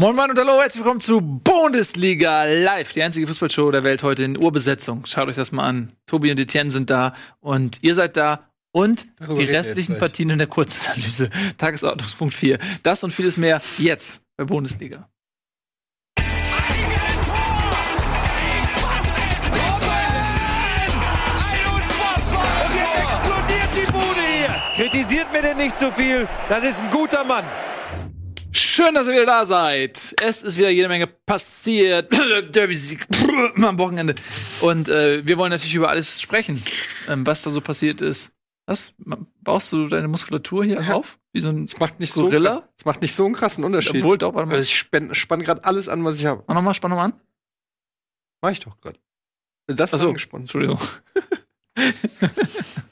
Moin Moin und hallo, herzlich willkommen zu Bundesliga Live, die einzige Fußballshow der Welt heute in Urbesetzung. Schaut euch das mal an. Tobi und Etienne sind da und ihr seid da und Darüber die restlichen. Partien in der Kurzanalyse. Tagesordnungspunkt 4. Das und vieles mehr jetzt bei Bundesliga. explodiert die Bude hier. Kritisiert mir denn nicht zu viel. Das ist ein guter Mann. Schön, dass ihr wieder da seid. Es ist wieder jede Menge passiert. Derby-Sieg am Wochenende. Und äh, wir wollen natürlich über alles sprechen, ähm, was da so passiert ist. Was? Baust du deine Muskulatur hier Ja. auf? Wie so ein Es macht nicht Gorilla? so, es macht nicht so einen krassen Unterschied. Obwohl, doch, warte mal. also ich spann, spann gerade alles an, was ich habe. Mach nochmal, spann nochmal an. Mach ich doch gerade. Das ist Ach so. angespannt. Entschuldigung.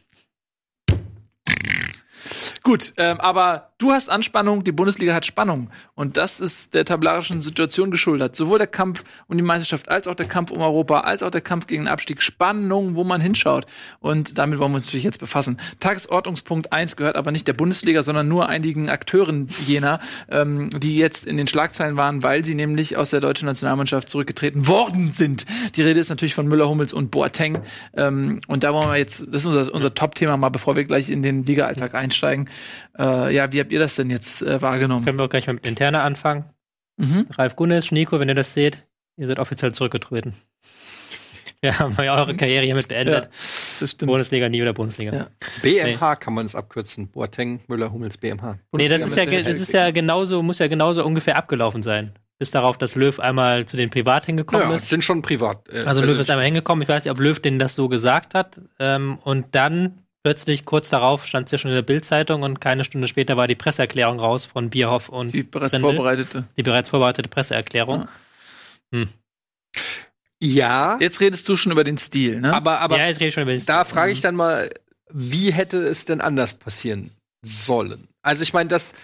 Gut, ähm, aber du hast Anspannung, die Bundesliga hat Spannung. Und das ist der tabellarischen Situation geschuldet. Sowohl der Kampf um die Meisterschaft, als auch der Kampf um Europa, als auch der Kampf gegen den Abstieg. Spannung, wo man hinschaut. Und damit wollen wir uns natürlich jetzt befassen. Tagesordnungspunkt 1 gehört aber nicht der Bundesliga, sondern nur einigen Akteuren jener, ähm, die jetzt in den Schlagzeilen waren, weil sie nämlich aus der deutschen Nationalmannschaft zurückgetreten worden sind. Die Rede ist natürlich von Müller, Hummels und Boateng. Ähm, und da wollen wir jetzt, das ist unser, unser Top-Thema mal, bevor wir gleich in den Liga-Alltag einsteigen. Äh, ja, wie habt ihr das denn jetzt äh, wahrgenommen? Können wir auch gleich mal mit Interna anfangen. Mhm. Ralf Gunnes, Nico, wenn ihr das seht, ihr seid offiziell zurückgetreten. Wir haben ja eure Karriere hiermit beendet. Ja, das stimmt. Bundesliga, nie wieder Bundesliga. Ja. BMH kann man es abkürzen. Boateng, Müller, Hummels, BMH. Nee, das ist ja, Bundesliga das ist ja genauso, muss ja genauso ungefähr abgelaufen sein. Bis darauf, dass Löw einmal zu den Privat hingekommen Ja, ist. sind schon privat. äh, Also Löw ist einmal hingekommen. Ich weiß nicht, ob Löw denen das so gesagt hat. Ähm, und dann plötzlich kurz darauf stand es ja schon in der Bildzeitung und keine Stunde später war die Presseerklärung raus von Bierhoff und Die bereits Grindel. vorbereitete. die bereits vorbereitete Presseerklärung. ja, Jetzt redest du schon über den Stil, ne? aber, aber ja, jetzt rede ich schon über den da frage ich dann mal, wie hätte es denn anders passieren sollen? Also ich meine, dass,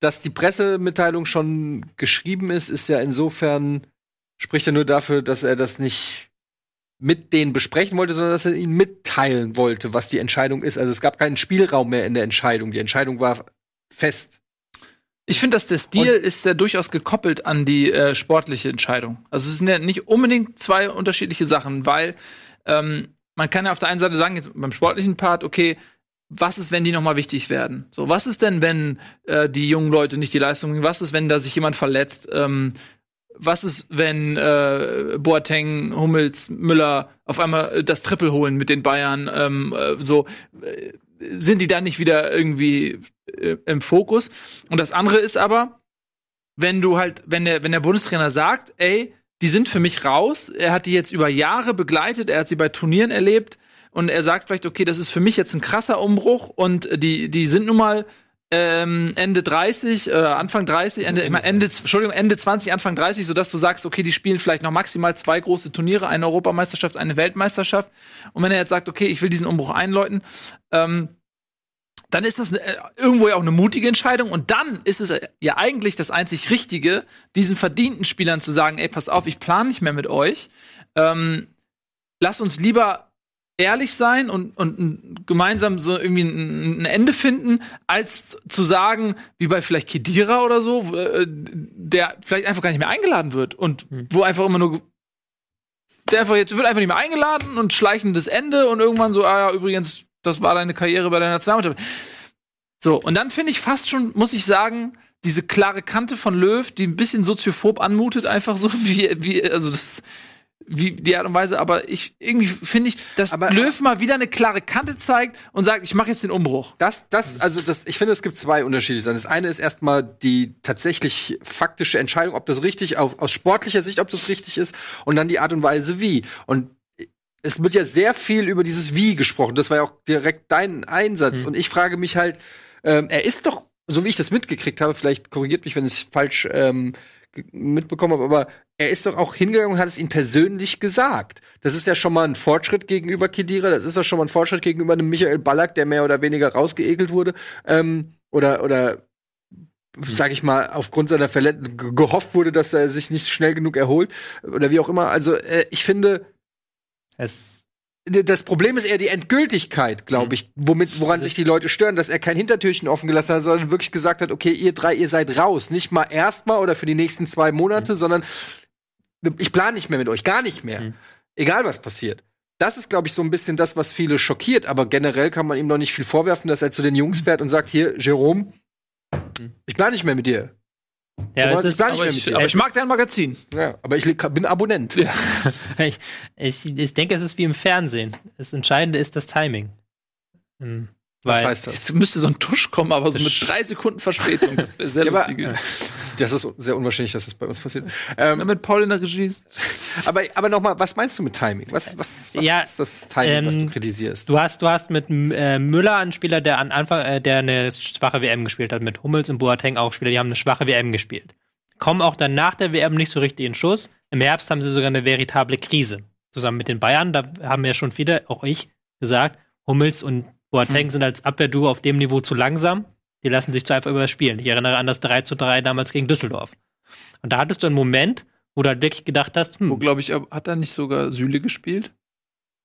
dass die Pressemitteilung schon geschrieben ist, ist ja insofern, spricht ja nur dafür, dass er das nicht mit denen besprechen wollte, sondern dass er ihnen mitteilen wollte, was die Entscheidung ist. Also es gab keinen Spielraum mehr in der Entscheidung. Die Entscheidung war fest. Ich finde, dass der Stil ist ja durchaus gekoppelt an die äh, sportliche Entscheidung. Also es sind ja nicht unbedingt zwei unterschiedliche Sachen, weil ähm, man kann ja auf der einen Seite sagen, jetzt beim sportlichen Part, okay, was ist, wenn die nochmal wichtig werden? So, was ist denn, wenn äh, die jungen Leute nicht die Leistung bringen? Was ist, wenn da sich jemand verletzt? Ähm, was ist, wenn äh, Boateng, Hummels, Müller auf einmal äh, das Triple holen mit den Bayern? Ähm, äh, so äh, sind die dann nicht wieder irgendwie äh, im Fokus? Und das andere ist aber, wenn du halt, wenn der, wenn der Bundestrainer sagt, ey, die sind für mich raus, er hat die jetzt über Jahre begleitet, er hat sie bei Turnieren erlebt und er sagt vielleicht, okay, das ist für mich jetzt ein krasser Umbruch und äh, die, die sind nun mal ähm, Ende 30, äh, Anfang 30, Ende, immer Ende, Entschuldigung, Ende 20, Anfang 30, sodass du sagst, okay, die spielen vielleicht noch maximal zwei große Turniere, eine Europameisterschaft, eine Weltmeisterschaft. Und wenn er jetzt sagt, okay, ich will diesen Umbruch einläuten, ähm, dann ist das äh, irgendwo ja auch eine mutige Entscheidung und dann ist es äh, ja eigentlich das einzig Richtige, diesen verdienten Spielern zu sagen, ey, pass auf, ich plane nicht mehr mit euch. Ähm, lass uns lieber ehrlich sein und, und gemeinsam so irgendwie ein, ein Ende finden, als zu sagen, wie bei vielleicht Kedira oder so, äh, der vielleicht einfach gar nicht mehr eingeladen wird und wo einfach immer nur der einfach jetzt wird einfach nicht mehr eingeladen und schleichendes Ende und irgendwann so, ah ja, übrigens, das war deine Karriere bei der Nationalmannschaft. So, und dann finde ich fast schon, muss ich sagen, diese klare Kante von Löw, die ein bisschen soziophob anmutet, einfach so wie, wie, also das, wie die Art und Weise, aber ich, irgendwie finde ich, dass Aber- Löw mal wieder eine klare Kante zeigt und sagt, ich mache jetzt den Umbruch. Das, das, also das, ich finde, es gibt zwei unterschiedliche Sachen. Das eine ist erstmal die tatsächlich faktische Entscheidung, ob das richtig, auf, aus sportlicher Sicht, ob das richtig ist, und dann die Art und Weise, wie. Und es wird ja sehr viel über dieses Wie gesprochen. Das war ja auch direkt dein Einsatz. Und ich frage mich halt, ähm, er ist doch, so wie ich das mitgekriegt habe, vielleicht korrigiert mich, wenn ich es falsch ähm, mitbekommen habe, aber er ist doch auch hingegangen und hat es ihm persönlich gesagt. Das ist ja schon mal ein Fortschritt gegenüber Kedira, das ist doch schon mal ein Fortschritt gegenüber einem Michael Ballack, der mehr oder weniger rausgeekelt wurde. Ähm, oder, oder sag ich mal, aufgrund seiner Verletzung ge- gehofft wurde, dass er sich nicht schnell genug erholt. Oder wie auch immer. Also, äh, ich finde, Es, das Problem ist eher die Endgültigkeit, glaube ich, womit, woran sich die Leute stören, dass er kein Hintertürchen offen gelassen hat, sondern wirklich gesagt hat, okay, ihr drei, ihr seid raus. Nicht mal erstmal oder für die nächsten zwei Monate, mhm. sondern ich plane nicht mehr mit euch, gar nicht mehr. Mhm. Egal was passiert. Das ist, glaube ich, so ein bisschen das, was viele schockiert, aber generell kann man ihm noch nicht viel vorwerfen, dass er zu den Jungs fährt und sagt, hier, Jerome, mhm. ich plane nicht mehr mit dir. Ja, es ist, aber, ich, aber ich mag dein Magazin. Ja, aber ich bin Abonnent. Ja. ich, ich, ich, denke, es ist wie im Fernsehen. Das Entscheidende ist das Timing. Hm. Was heißt das? Jetzt müsste so ein Tusch kommen, aber so mit drei Sekunden Verspätung. Das wäre sehr ja, lustig. Aber, das ist sehr unwahrscheinlich, dass das bei uns passiert. Ähm, mit Paul in der Regie. Aber, aber nochmal, was meinst du mit Timing? Was, was, was ja, ist das Timing, ähm, was du kritisierst? Du hast, du hast mit äh, Müller einen Spieler, der an Anfang, äh, der eine schwache WM gespielt hat, mit Hummels und Boateng auch Spieler, die haben eine schwache WM gespielt. Kommen auch dann nach der WM nicht so richtig in Schuss. Im Herbst haben sie sogar eine veritable Krise. Zusammen mit den Bayern, da haben ja schon viele, auch ich, gesagt, Hummels und Boateng hm. sind als Abwehrduo auf dem Niveau zu langsam. Die lassen sich zu einfach überspielen. Ich erinnere an das 3 zu 3 damals gegen Düsseldorf. Und da hattest du einen Moment, wo du halt wirklich gedacht hast, hm. Wo, glaube ich, hat er nicht sogar Süle gespielt?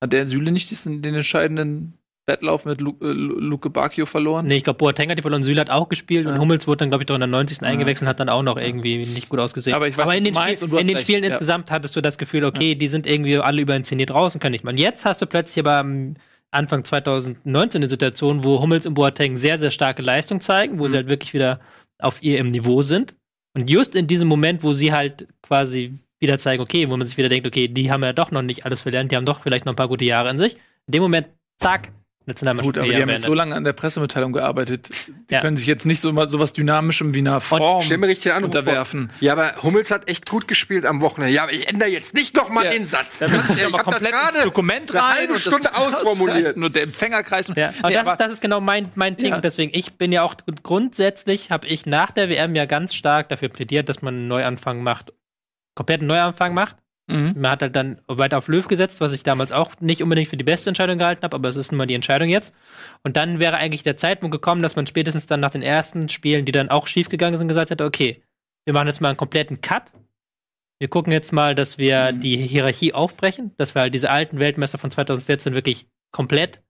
Hat der Süle nicht diesen, den entscheidenden Wettlauf mit Lu, äh, Luke Bacchio verloren? Nee, ich glaube, Boateng hat die verloren, Süle hat auch gespielt ja. und Hummels wurde dann, glaube ich, doch in der 90. Ja. eingewechselt und hat dann auch noch irgendwie nicht gut ausgesehen. Aber, ich weiß, Aber in den, Spiel, in den Spielen ja. insgesamt hattest du das Gefühl, okay, die sind irgendwie alle überinszeniert draußen, können nicht mal. Und jetzt hast du plötzlich aber Anfang 2019 eine Situation, wo Hummels und Boateng sehr, sehr starke Leistung zeigen, wo mhm. sie halt wirklich wieder auf ihrem Niveau sind. Und just in diesem Moment, wo sie halt quasi wieder zeigen, okay, wo man sich wieder denkt, okay, die haben ja doch noch nicht alles verlernt, die haben doch vielleicht noch ein paar gute Jahre in sich. In dem Moment, zack, Nationalmannschaft. Gut, aber die haben jetzt so lange an der Pressemitteilung gearbeitet. Die ja. können sich jetzt nicht so so was Dynamischem wie einer Form stell mir richtig an, unterwerfen. Vor. Ja, aber Hummels hat echt gut gespielt am Wochenende. Ja, aber ich ändere jetzt nicht noch mal ja. den Satz. Ja, das, ich habe das gerade Dokument rein eine halbe Stunde das, ausformuliert. Nur der Empfängerkreis. Ja, nee, das, das, ist genau mein, mein Ding. Ja. Deswegen, ich bin ja auch grundsätzlich, habe ich nach der WM ja ganz stark dafür plädiert, dass man einen Neuanfang macht. Kompletten Neuanfang macht Mhm. Man hat halt dann weiter auf Löw gesetzt, was ich damals auch nicht unbedingt für die beste Entscheidung gehalten habe, aber es ist nun mal die Entscheidung jetzt. Und dann wäre eigentlich der Zeitpunkt gekommen, dass man spätestens dann nach den ersten Spielen, die dann auch schiefgegangen sind, gesagt hätte, okay, wir machen jetzt mal einen kompletten Cut. Wir gucken jetzt mal, dass wir mhm. die Hierarchie aufbrechen, dass wir halt diese alten Weltmesser von 2014 wirklich komplett,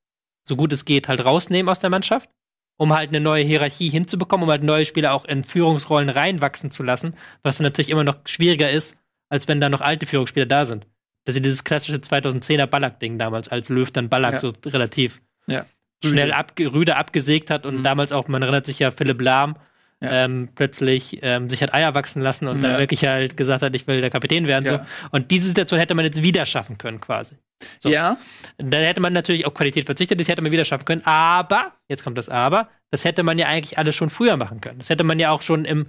so gut es geht, halt rausnehmen aus der Mannschaft, um halt eine neue Hierarchie hinzubekommen, um halt neue Spieler auch in Führungsrollen reinwachsen zu lassen, was dann natürlich immer noch schwieriger ist, als wenn da noch alte Führungsspieler da sind. Das ist dieses klassische 2010er Ballack-Ding damals, als Löw dann Ballack ja. so relativ ja. schnell ab, Rüde abgesägt hat und mhm. damals auch, man erinnert sich ja, Philipp Lahm ja. ähm, plötzlich ähm, sich hat Eier wachsen lassen und dann wirklich halt gesagt hat, ich will der Kapitän werden. So. Und diese Situation hätte man jetzt wieder schaffen können, quasi. So. Ja. Da hätte man natürlich auf Qualität verzichtet, das hätte man wieder schaffen können. Aber, jetzt kommt das Aber, das hätte man ja eigentlich alles schon früher machen können. Das hätte man ja auch schon im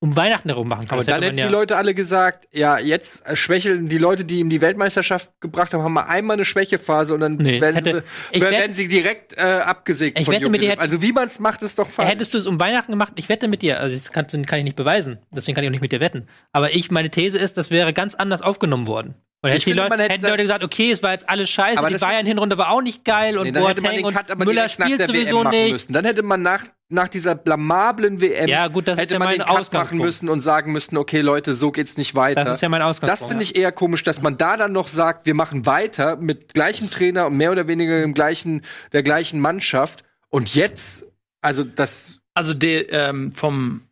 um Weihnachten herum machen kann. Aber dann hätten ja die Leute alle gesagt, ja, jetzt schwächeln die Leute, die ihm die Weltmeisterschaft gebracht haben, haben mal einmal eine Schwächephase und dann nee, werden, hätte, werden, werden sie direkt äh, abgesägt ich von wette mit dir, Also wie man es macht, ist doch falsch. Hättest du es um Weihnachten gemacht, ich wette mit dir, also das kannst, kann ich nicht beweisen, deswegen kann ich auch nicht mit dir wetten. Aber ich, meine These ist, das wäre ganz anders aufgenommen worden. Und hätte die Leute, hätte hätten Leute gesagt, okay, es war jetzt alles scheiße, die Bayern-Hinrunde war auch nicht geil und nee, Boateng und Müller spielt sowieso nicht. Müssen. Dann hätte man nach, nach dieser blamablen WM ja, gut, das hätte ist ja man mein den Cut machen müssen und sagen müssen, okay, Leute, so geht's nicht weiter. Das ist ja mein Ausgangspunkt. Das finde ich eher komisch, dass man da dann noch sagt, wir machen weiter mit gleichem Trainer und mehr oder weniger im gleichen, der gleichen Mannschaft. Und jetzt, also das. Also der, ähm, vom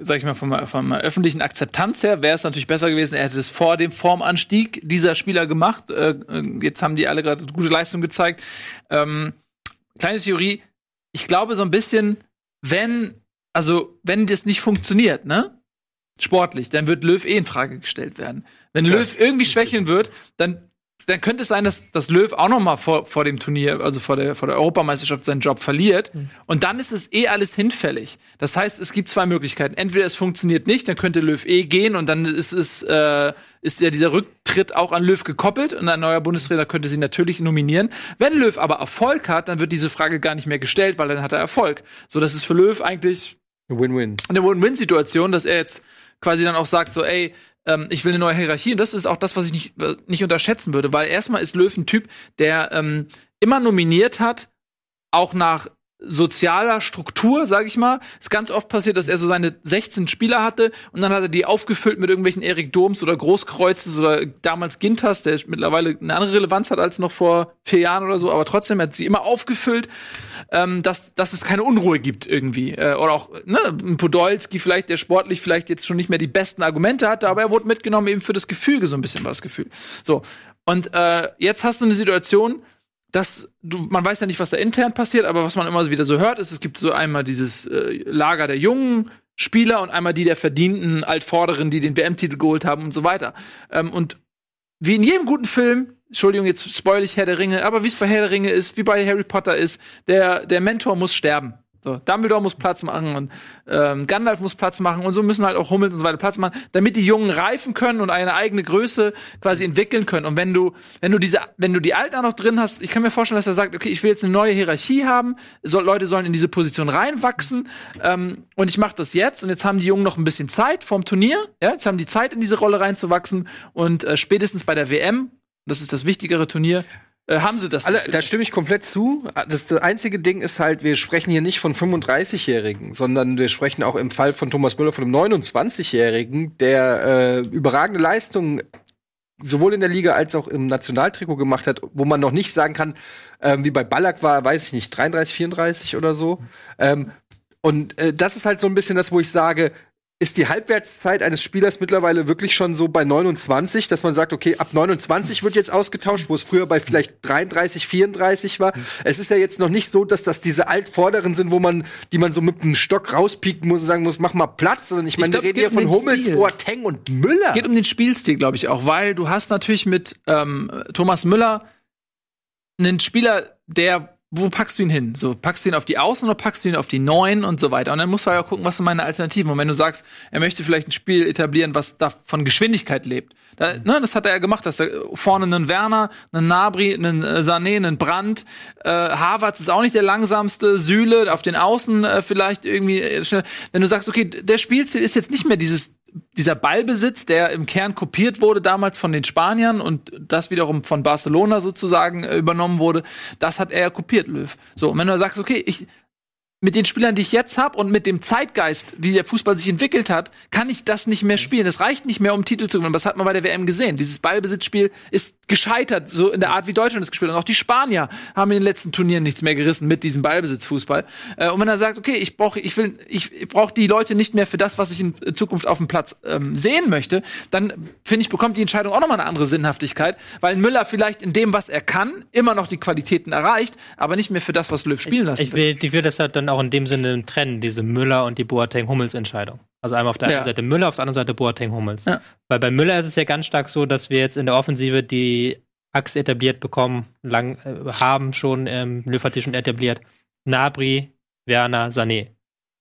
sag ich mal, vom, vom öffentlichen Akzeptanz her wäre es natürlich besser gewesen, er hätte es vor dem Formanstieg dieser Spieler gemacht. Äh, jetzt haben die alle gerade gute Leistung gezeigt. Ähm, kleine Theorie, ich glaube so ein bisschen, wenn, also wenn das nicht funktioniert, ne? Sportlich, dann wird Löw eh in Frage gestellt werden. Wenn Löw irgendwie schwächeln wird, dann dann könnte es sein, dass, dass Löw auch noch mal vor, vor dem Turnier, also vor der, vor der Europameisterschaft seinen Job verliert. Mhm. Und dann ist es eh alles hinfällig. Das heißt, es gibt zwei Möglichkeiten. Entweder es funktioniert nicht, dann könnte Löw eh gehen und dann ist es, äh, ist ja dieser Rücktritt auch an Löw gekoppelt und ein neuer Bundestrainer könnte sie natürlich nominieren. Wenn Löw aber Erfolg hat, dann wird diese Frage gar nicht mehr gestellt, weil dann hat er Erfolg. So, das ist für Löw eigentlich Win-win. Eine Win-Win-Situation, dass er jetzt quasi dann auch sagt, so, ey, ähm, ich will eine neue Hierarchie. Und das ist auch das, was ich nicht, nicht unterschätzen würde, weil erstmal ist Löw ein Typ, der ähm, immer nominiert hat, auch nach sozialer Struktur, sag ich mal. Es ist ganz oft passiert, dass er so seine 16 Spieler hatte und dann hat er die aufgefüllt mit irgendwelchen Erik Doms oder Großkreuzes oder damals Gintas, der mittlerweile eine andere Relevanz hat als noch vor vier Jahren oder so, aber trotzdem hat sie immer aufgefüllt, ähm, dass, dass es keine Unruhe gibt irgendwie. Äh, oder auch ne, Podolski vielleicht, der sportlich vielleicht jetzt schon nicht mehr die besten Argumente hatte, aber er wurde mitgenommen eben für das Gefüge, so ein bisschen war das Gefühl. So. Und äh, jetzt hast du eine Situation, dass du, man weiß ja nicht, was da intern passiert, aber was man immer wieder so hört, ist, es gibt so einmal dieses äh, Lager der jungen Spieler und einmal die der verdienten Altvorderen, die den WM-Titel geholt haben und so weiter. Ähm, und wie in jedem guten Film, Entschuldigung, jetzt spoil ich Herr der Ringe, aber wie es bei Herr der Ringe ist, wie bei Harry Potter ist, der, der Mentor muss sterben. So, Dumbledore muss Platz machen und ähm, Gandalf muss Platz machen und so müssen halt auch Hummels und so weiter Platz machen, damit die Jungen reifen können und eine eigene Größe quasi entwickeln können. Und wenn du, wenn du diese, wenn du die Alten auch noch drin hast, ich kann mir vorstellen, dass er sagt, okay, ich will jetzt eine neue Hierarchie haben, soll, Leute sollen in diese Position reinwachsen ähm, und ich mache das jetzt und jetzt haben die Jungen noch ein bisschen Zeit vorm Turnier, ja, jetzt haben die Zeit in diese Rolle reinzuwachsen und äh, spätestens bei der WM, das ist das wichtigere Turnier, haben sie das. Alle, da stimme ich komplett zu. Das, das einzige Ding ist halt, wir sprechen hier nicht von 35-Jährigen, sondern wir sprechen auch im Fall von Thomas Müller von einem 29-Jährigen, der äh, überragende Leistungen sowohl in der Liga als auch im Nationaltrikot gemacht hat, wo man noch nicht sagen kann, ähm, wie bei Ballack war, weiß ich nicht, 33, 34 oder so. Ähm, und äh, das ist halt so ein bisschen das, wo ich sage, ist die Halbwertszeit eines Spielers mittlerweile wirklich schon so bei 29, dass man sagt, okay, ab 29 wird jetzt ausgetauscht, wo es früher bei vielleicht 33, 34 war. Es ist ja jetzt noch nicht so, dass das diese Altvorderen sind, wo man, die man so mit einem Stock rauspieken muss und sagen muss, mach mal Platz, sondern ich meine, wir reden hier von Hummels, Boateng und Müller. Es geht um den Spielstil, glaube ich auch, weil du hast natürlich mit ähm, Thomas Müller einen Spieler, der wo packst du ihn hin? So, packst du ihn auf die Außen oder packst du ihn auf die Neuen und so weiter? Und dann musst du ja gucken, was sind meine Alternativen. Und wenn du sagst, er möchte vielleicht ein Spiel etablieren, was da von Geschwindigkeit lebt, da, ne, das hat er ja gemacht, dass er vorne einen Werner, einen Nabri, einen äh, Sané, einen Brandt, äh, Havertz ist auch nicht der langsamste, Süle auf den Außen äh, vielleicht irgendwie äh, schnell. Wenn du sagst, okay, der Spielstil ist jetzt nicht mehr dieses dieser Ballbesitz, der im Kern kopiert wurde damals von den Spaniern und das wiederum von Barcelona sozusagen äh, übernommen wurde, das hat er kopiert, Löw. So, und wenn du sagst, okay, ich, mit den Spielern, die ich jetzt habe und mit dem Zeitgeist, wie der Fußball sich entwickelt hat, kann ich das nicht mehr spielen. Es reicht nicht mehr, um Titel zu gewinnen. Das hat man bei der WM gesehen. Dieses Ballbesitzspiel ist gescheitert, so in der Art, wie Deutschland es gespielt hat. Und auch die Spanier haben in den letzten Turnieren nichts mehr gerissen mit diesem Ballbesitzfußball. Äh, und wenn er sagt, okay, ich brauche, ich will, ich brauche die Leute nicht mehr für das, was ich in Zukunft auf dem Platz ähm, sehen möchte, dann finde ich, bekommt die Entscheidung auch nochmal eine andere Sinnhaftigkeit, weil Müller vielleicht in dem, was er kann, immer noch die Qualitäten erreicht, aber nicht mehr für das, was Löw spielen lassen ich, will. Ich will das halt dann auch in dem Sinne trennen, diese Müller und die Boateng-Hummels-Entscheidung. Also einmal auf der ja. einen Seite Müller, auf der anderen Seite Boateng-Hummels. Ja. Weil bei Müller ist es ja ganz stark so, dass wir jetzt in der Offensive die Achse etabliert bekommen, lang äh, haben schon, ähm, Löw hat sie schon etabliert. Nabri, Werner, Sané.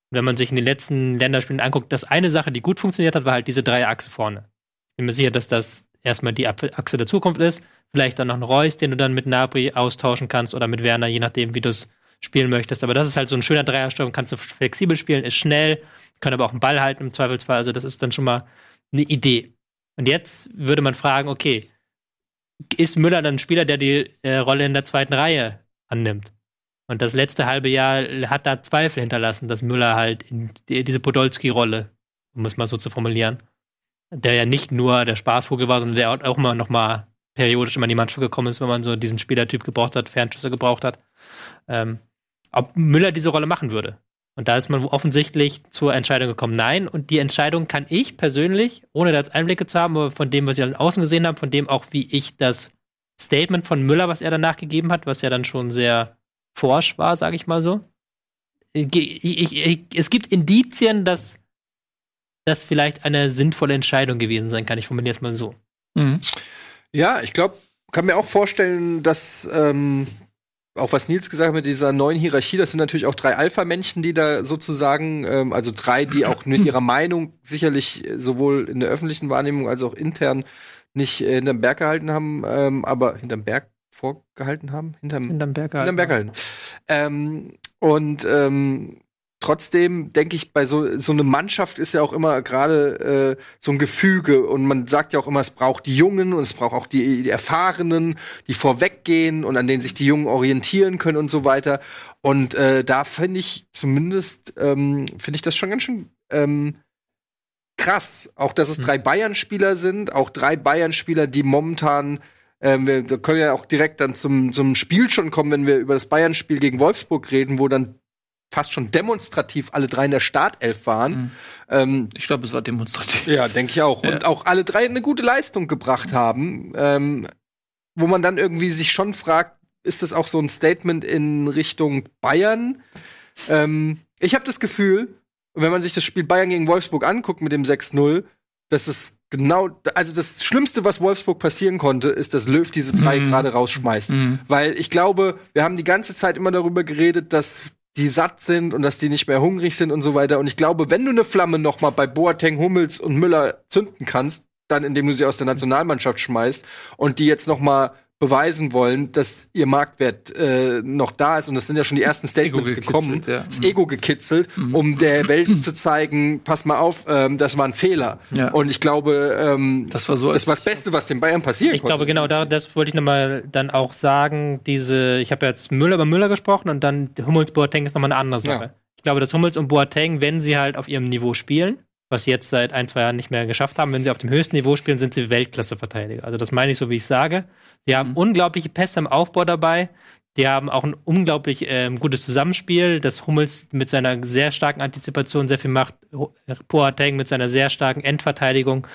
Wenn man sich in den letzten Länderspielen anguckt, das eine Sache, die gut funktioniert hat, war halt diese drei Achse vorne. Ich bin mir sicher, dass das erstmal die Achse der Zukunft ist. Vielleicht dann noch ein Reus, den du dann mit Nabri austauschen kannst oder mit Werner, je nachdem, wie du es spielen möchtest. Aber das ist halt so ein schöner Dreiersturm, kannst du flexibel spielen, ist schnell, kann aber auch einen Ball halten im Zweifelsfall. Also das ist dann schon mal eine Idee. Und jetzt würde man fragen, okay, ist Müller dann ein Spieler, der die äh, Rolle in der zweiten Reihe annimmt? Und das letzte halbe Jahr hat da Zweifel hinterlassen, dass Müller halt in die, diese Podolski-Rolle, um es mal so zu formulieren, der ja nicht nur der Spaßvogel war, sondern der auch mal noch mal periodisch immer in die Mannschaft gekommen ist, wenn man so diesen Spielertyp gebraucht hat, Fernschüsse gebraucht hat. Ähm, ob Müller diese Rolle machen würde. Und da ist man offensichtlich zur Entscheidung gekommen, nein. Und die Entscheidung kann ich persönlich, ohne da jetzt Einblicke zu haben, aber von dem, was ich an außen gesehen habe, von dem auch, wie ich das Statement von Müller, was er danach gegeben hat, was ja dann schon sehr forsch war, sage ich mal so. Ich, ich, ich, es gibt Indizien, dass das vielleicht eine sinnvolle Entscheidung gewesen sein kann. Ich formuliere es mal so. Mhm. Ja, ich glaube, kann mir auch vorstellen, dass ähm, auch was Nils gesagt hat mit dieser neuen Hierarchie, das sind natürlich auch drei Alpha-Männchen, die da sozusagen, ähm, also drei, die auch mit ihrer Meinung sicherlich sowohl in der öffentlichen Wahrnehmung als auch intern nicht äh, hinterm Berg gehalten haben, ähm, aber hinterm Berg vorgehalten haben? Hinterm, hinterm Berg gehalten. Hinterm Berg gehalten. Ähm, und ähm, trotzdem denke ich, bei so, so eine Mannschaft ist ja auch immer gerade äh, so ein Gefüge und man sagt ja auch immer, es braucht die Jungen und es braucht auch die, die Erfahrenen, die vorweggehen und an denen sich die Jungen orientieren können und so weiter. Und äh, da finde ich zumindest, ähm, finde ich das schon ganz schön ähm, krass. Auch, dass es hm. drei Bayern-Spieler sind, auch drei Bayern-Spieler, die momentan ähm, wir können ja auch direkt dann zum, zum Spiel schon kommen, wenn wir über das Bayern-Spiel gegen Wolfsburg reden, wo dann fast schon demonstrativ alle drei in der Startelf waren. Mhm. Ähm, ich glaube, es war demonstrativ. Ja, denke ich auch. Ja. Und auch alle drei eine gute Leistung gebracht haben, ähm, wo man dann irgendwie sich schon fragt, ist das auch so ein Statement in Richtung Bayern? Ähm, ich habe das Gefühl, wenn man sich das Spiel Bayern gegen Wolfsburg anguckt mit dem 6-0, dass es genau, also das Schlimmste, was Wolfsburg passieren konnte, ist, dass Löw diese drei mhm. gerade rausschmeißt. Mhm. Weil ich glaube, wir haben die ganze Zeit immer darüber geredet, dass die satt sind und dass die nicht mehr hungrig sind und so weiter. Und ich glaube, wenn du eine Flamme noch mal bei Boateng, Hummels und Müller zünden kannst, dann indem du sie aus der Nationalmannschaft schmeißt und die jetzt noch mal beweisen wollen, dass ihr Marktwert äh, noch da ist. Und das sind ja schon die ersten Statements gekommen. Ja. Das Ego gekitzelt, mhm. um der Welt zu zeigen, pass mal auf, ähm, das war ein Fehler. Ja. Und ich glaube, ähm, das war so. Das war das Beste, was den Bayern ich konnte. Ich glaube, genau, da, das wollte ich nochmal dann auch sagen. Diese, ich habe jetzt Müller über Müller gesprochen und dann Hummels Boateng ist nochmal eine andere Sache. Ja. Ich glaube, dass Hummels und Boateng, wenn sie halt auf ihrem Niveau spielen, was sie jetzt seit ein, zwei Jahren nicht mehr geschafft haben. Wenn sie auf dem höchsten Niveau spielen, sind sie Weltklasse-Verteidiger. Also das meine ich so, wie ich sage. Die haben mhm. unglaubliche Pässe im Aufbau dabei. Die haben auch ein unglaublich äh, gutes Zusammenspiel, das Hummels mit seiner sehr starken Antizipation sehr viel macht, Boateng mit seiner sehr starken Endverteidigung.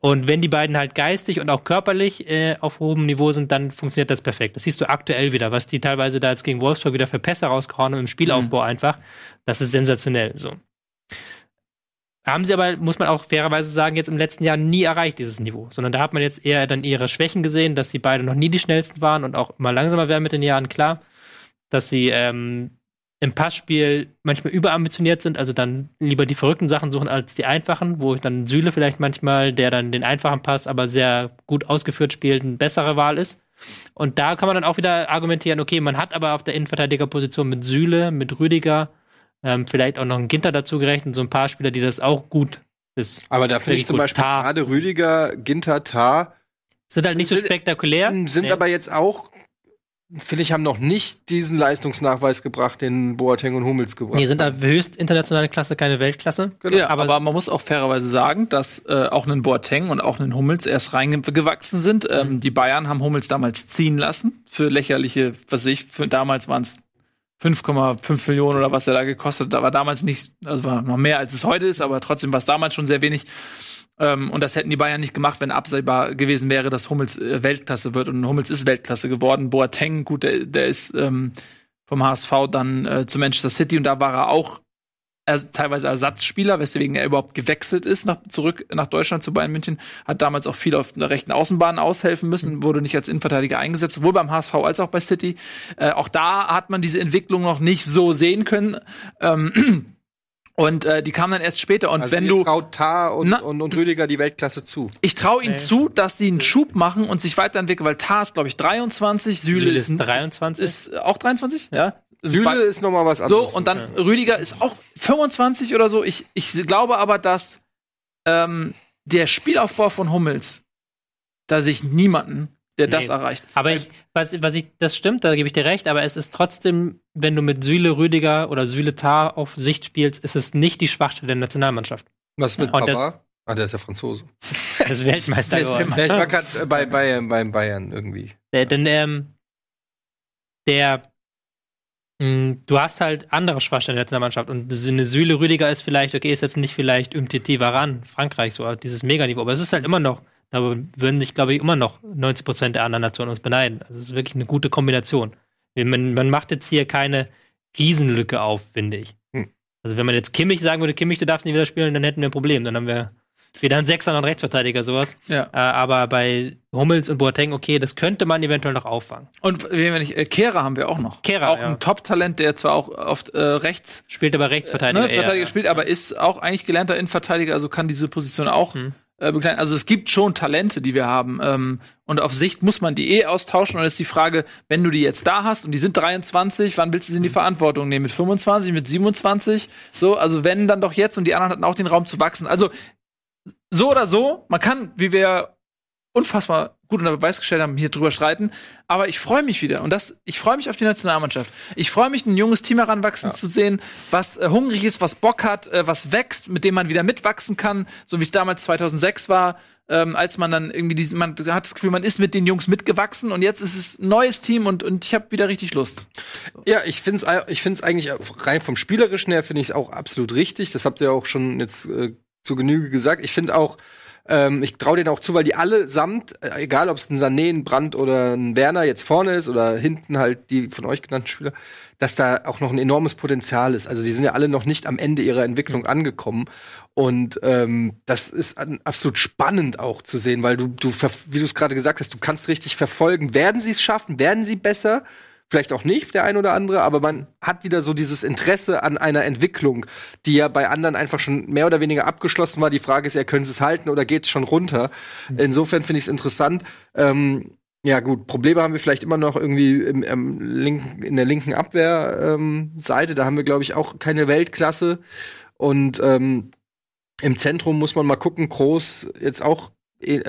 Und wenn die beiden halt geistig und auch körperlich äh, auf hohem Niveau sind, dann funktioniert das perfekt. Das siehst du aktuell wieder, was die teilweise da jetzt gegen Wolfsburg wieder für Pässe rausgehauen haben im Spielaufbau mhm. einfach. Das ist sensationell so. Haben sie aber, muss man auch fairerweise sagen, jetzt im letzten Jahr nie erreicht, dieses Niveau. Sondern da hat man jetzt eher dann ihre Schwächen gesehen, dass sie beide noch nie die schnellsten waren und auch immer langsamer werden mit den Jahren, klar. Dass sie ähm, im Passspiel manchmal überambitioniert sind, also dann lieber die verrückten Sachen suchen als die einfachen, wo dann Süle vielleicht manchmal, der dann den einfachen Pass aber sehr gut ausgeführt spielt, eine bessere Wahl ist. Und da kann man dann auch wieder argumentieren, okay, man hat aber auf der Innenverteidigerposition mit Süle, mit Rüdiger, ähm, vielleicht auch noch ein Ginter dazu gerechnet, so ein paar Spieler, die das auch gut ist. Aber da finde ich zum Beispiel gerade Rüdiger, Ginter, Tar sind halt nicht so spektakulär. Sind nee. aber jetzt auch finde ich, haben noch nicht diesen Leistungsnachweis gebracht, den Boateng und Hummels gebracht haben. Nee, sind da höchst internationale Klasse, keine Weltklasse. Genau. Ja, aber, aber, man muss auch fairerweise sagen, dass äh, auch ein Boateng und auch ein Hummels erst reingewachsen sind. Ähm, mhm. die Bayern haben Hummels damals ziehen lassen für lächerliche, was weiß ich, für damals waren es 5,5 Millionen oder was er da gekostet. Da war damals nicht, also war noch mehr als es heute ist, aber trotzdem war es damals schon sehr wenig. Ähm, und das hätten die Bayern nicht gemacht, wenn absehbar gewesen wäre, dass Hummels äh, Weltklasse wird. Und Hummels ist Weltklasse geworden. Boateng, gut, der, der ist ähm, vom HSV dann äh, zu Manchester City und da war er auch er, teilweise Ersatzspieler, weswegen er überhaupt gewechselt ist nach, zurück nach Deutschland zu Bayern München. Hat damals auch viel auf der rechten Außenbahn aushelfen müssen, wurde nicht als Innenverteidiger eingesetzt, sowohl beim HSV als auch bei City. Äh, auch da hat man diese Entwicklung noch nicht so sehen können. Ähm, und äh, die kam dann erst später. Und also wenn du traut Tar und, na, und, und Rüdiger die Weltklasse zu. Ich traue ihnen nee. zu, dass die einen Schub machen und sich weiterentwickeln, weil Tar ist, glaube ich, 23, Süle, Süle ist, ist 23. Ist, ist auch 23, ja. Süle ist noch mal was anderes. So und dann Rüdiger ist auch 25 oder so. Ich, ich glaube aber, dass ähm, der Spielaufbau von Hummels da sich niemanden der nee. das erreicht. Aber ich, was, was ich, das stimmt, da gebe ich dir recht, aber es ist trotzdem, wenn du mit Süle Rüdiger oder Süle Tar auf Sicht spielst, ist es nicht die Schwachstelle der Nationalmannschaft. Was mit ja. Papa? ah, der ist ja Franzose. Das ist Weltmeister geworden. ich war gerade bei Bayern, beim Bayern irgendwie. Der, denn, ähm, der, du hast halt andere Schwachstellen der Nationalmannschaft und eine Süle Rüdiger ist vielleicht, okay, ist jetzt nicht vielleicht Umtiti Varan, Frankreich, so dieses Meganiveau, aber es ist halt immer noch da würden sich, glaube ich, immer noch 90 Prozent der anderen Nationen uns beneiden. Also es ist wirklich eine gute Kombination. Man, man macht jetzt hier keine Riesenlücke auf, finde ich. Hm. Also wenn man jetzt Kimmich sagen würde, Kimmich, du darfst nicht wieder spielen, dann hätten wir ein Problem. Dann haben wir weder einen Sechser noch Rechtsverteidiger, sowas. Ja. Äh, aber bei Hummels und Boateng, okay, das könnte man eventuell noch auffangen. Und wenn wir nicht, äh, Kehrer haben wir auch noch. Kehrer, auch ja. ein Top-Talent, der zwar auch oft äh, rechts spielt, aber Rechtsverteidiger. Äh, ne, Verteidiger eher, spielt, aber ist auch eigentlich gelernter Innenverteidiger, also kann diese Position auch hm äh, begleiten. Also es gibt schon Talente, die wir haben. Ähm, und auf Sicht muss man die eh austauschen. Und dann ist die Frage, wenn du die jetzt da hast und die sind 23, wann willst du sie in die Verantwortung nehmen? Mit 25, mit 27? So, also wenn, dann doch jetzt. Und die anderen hatten auch den Raum zu wachsen. Also so oder so, man kann, wie wir unfassbar gut unter Beweis gestellt haben, hier drüber streiten. Aber ich freue mich wieder. Und das, ich freue mich auf die Nationalmannschaft. Ich freue mich, ein junges Team heranwachsen ja. zu sehen, was äh, hungrig ist, was Bock hat, äh, was wächst, mit dem man wieder mitwachsen kann, so wie es damals 2006 war. Ähm, als man dann irgendwie diesen, man hat das Gefühl, man ist mit den Jungs mitgewachsen und jetzt ist es ein neues Team und, und ich habe wieder richtig Lust. Ja, ich finde es ich find's eigentlich rein vom Spielerischen her finde ich es auch absolut richtig. Das habt ihr auch schon jetzt äh, zu Genüge gesagt. Ich finde auch, ähm, ich traue denen auch zu, weil die allesamt, äh, egal ob es ein Sané, ein Brandt oder ein Werner jetzt vorne ist oder hinten halt die von euch genannten Spieler, dass da auch noch ein enormes Potenzial ist. Also die sind ja alle noch nicht am Ende ihrer Entwicklung angekommen. Und ähm, das ist absolut spannend auch zu sehen, weil du, du wie du es gerade gesagt hast, du kannst richtig verfolgen. Werden sie es schaffen? Werden sie besser? Vielleicht auch nicht, der ein oder andere, aber man hat wieder so dieses Interesse an einer Entwicklung, die ja bei anderen einfach schon mehr oder weniger abgeschlossen war. Die Frage ist ja, können sie es halten oder geht es schon runter? Mhm. Insofern finde ich es interessant. Ähm, ja, gut, Probleme haben wir vielleicht immer noch irgendwie im, im linken, in der linken Abwehrseite. Ähm, da haben wir, glaube ich, auch keine Weltklasse. Und ähm, im Zentrum muss man mal gucken, Groß jetzt auch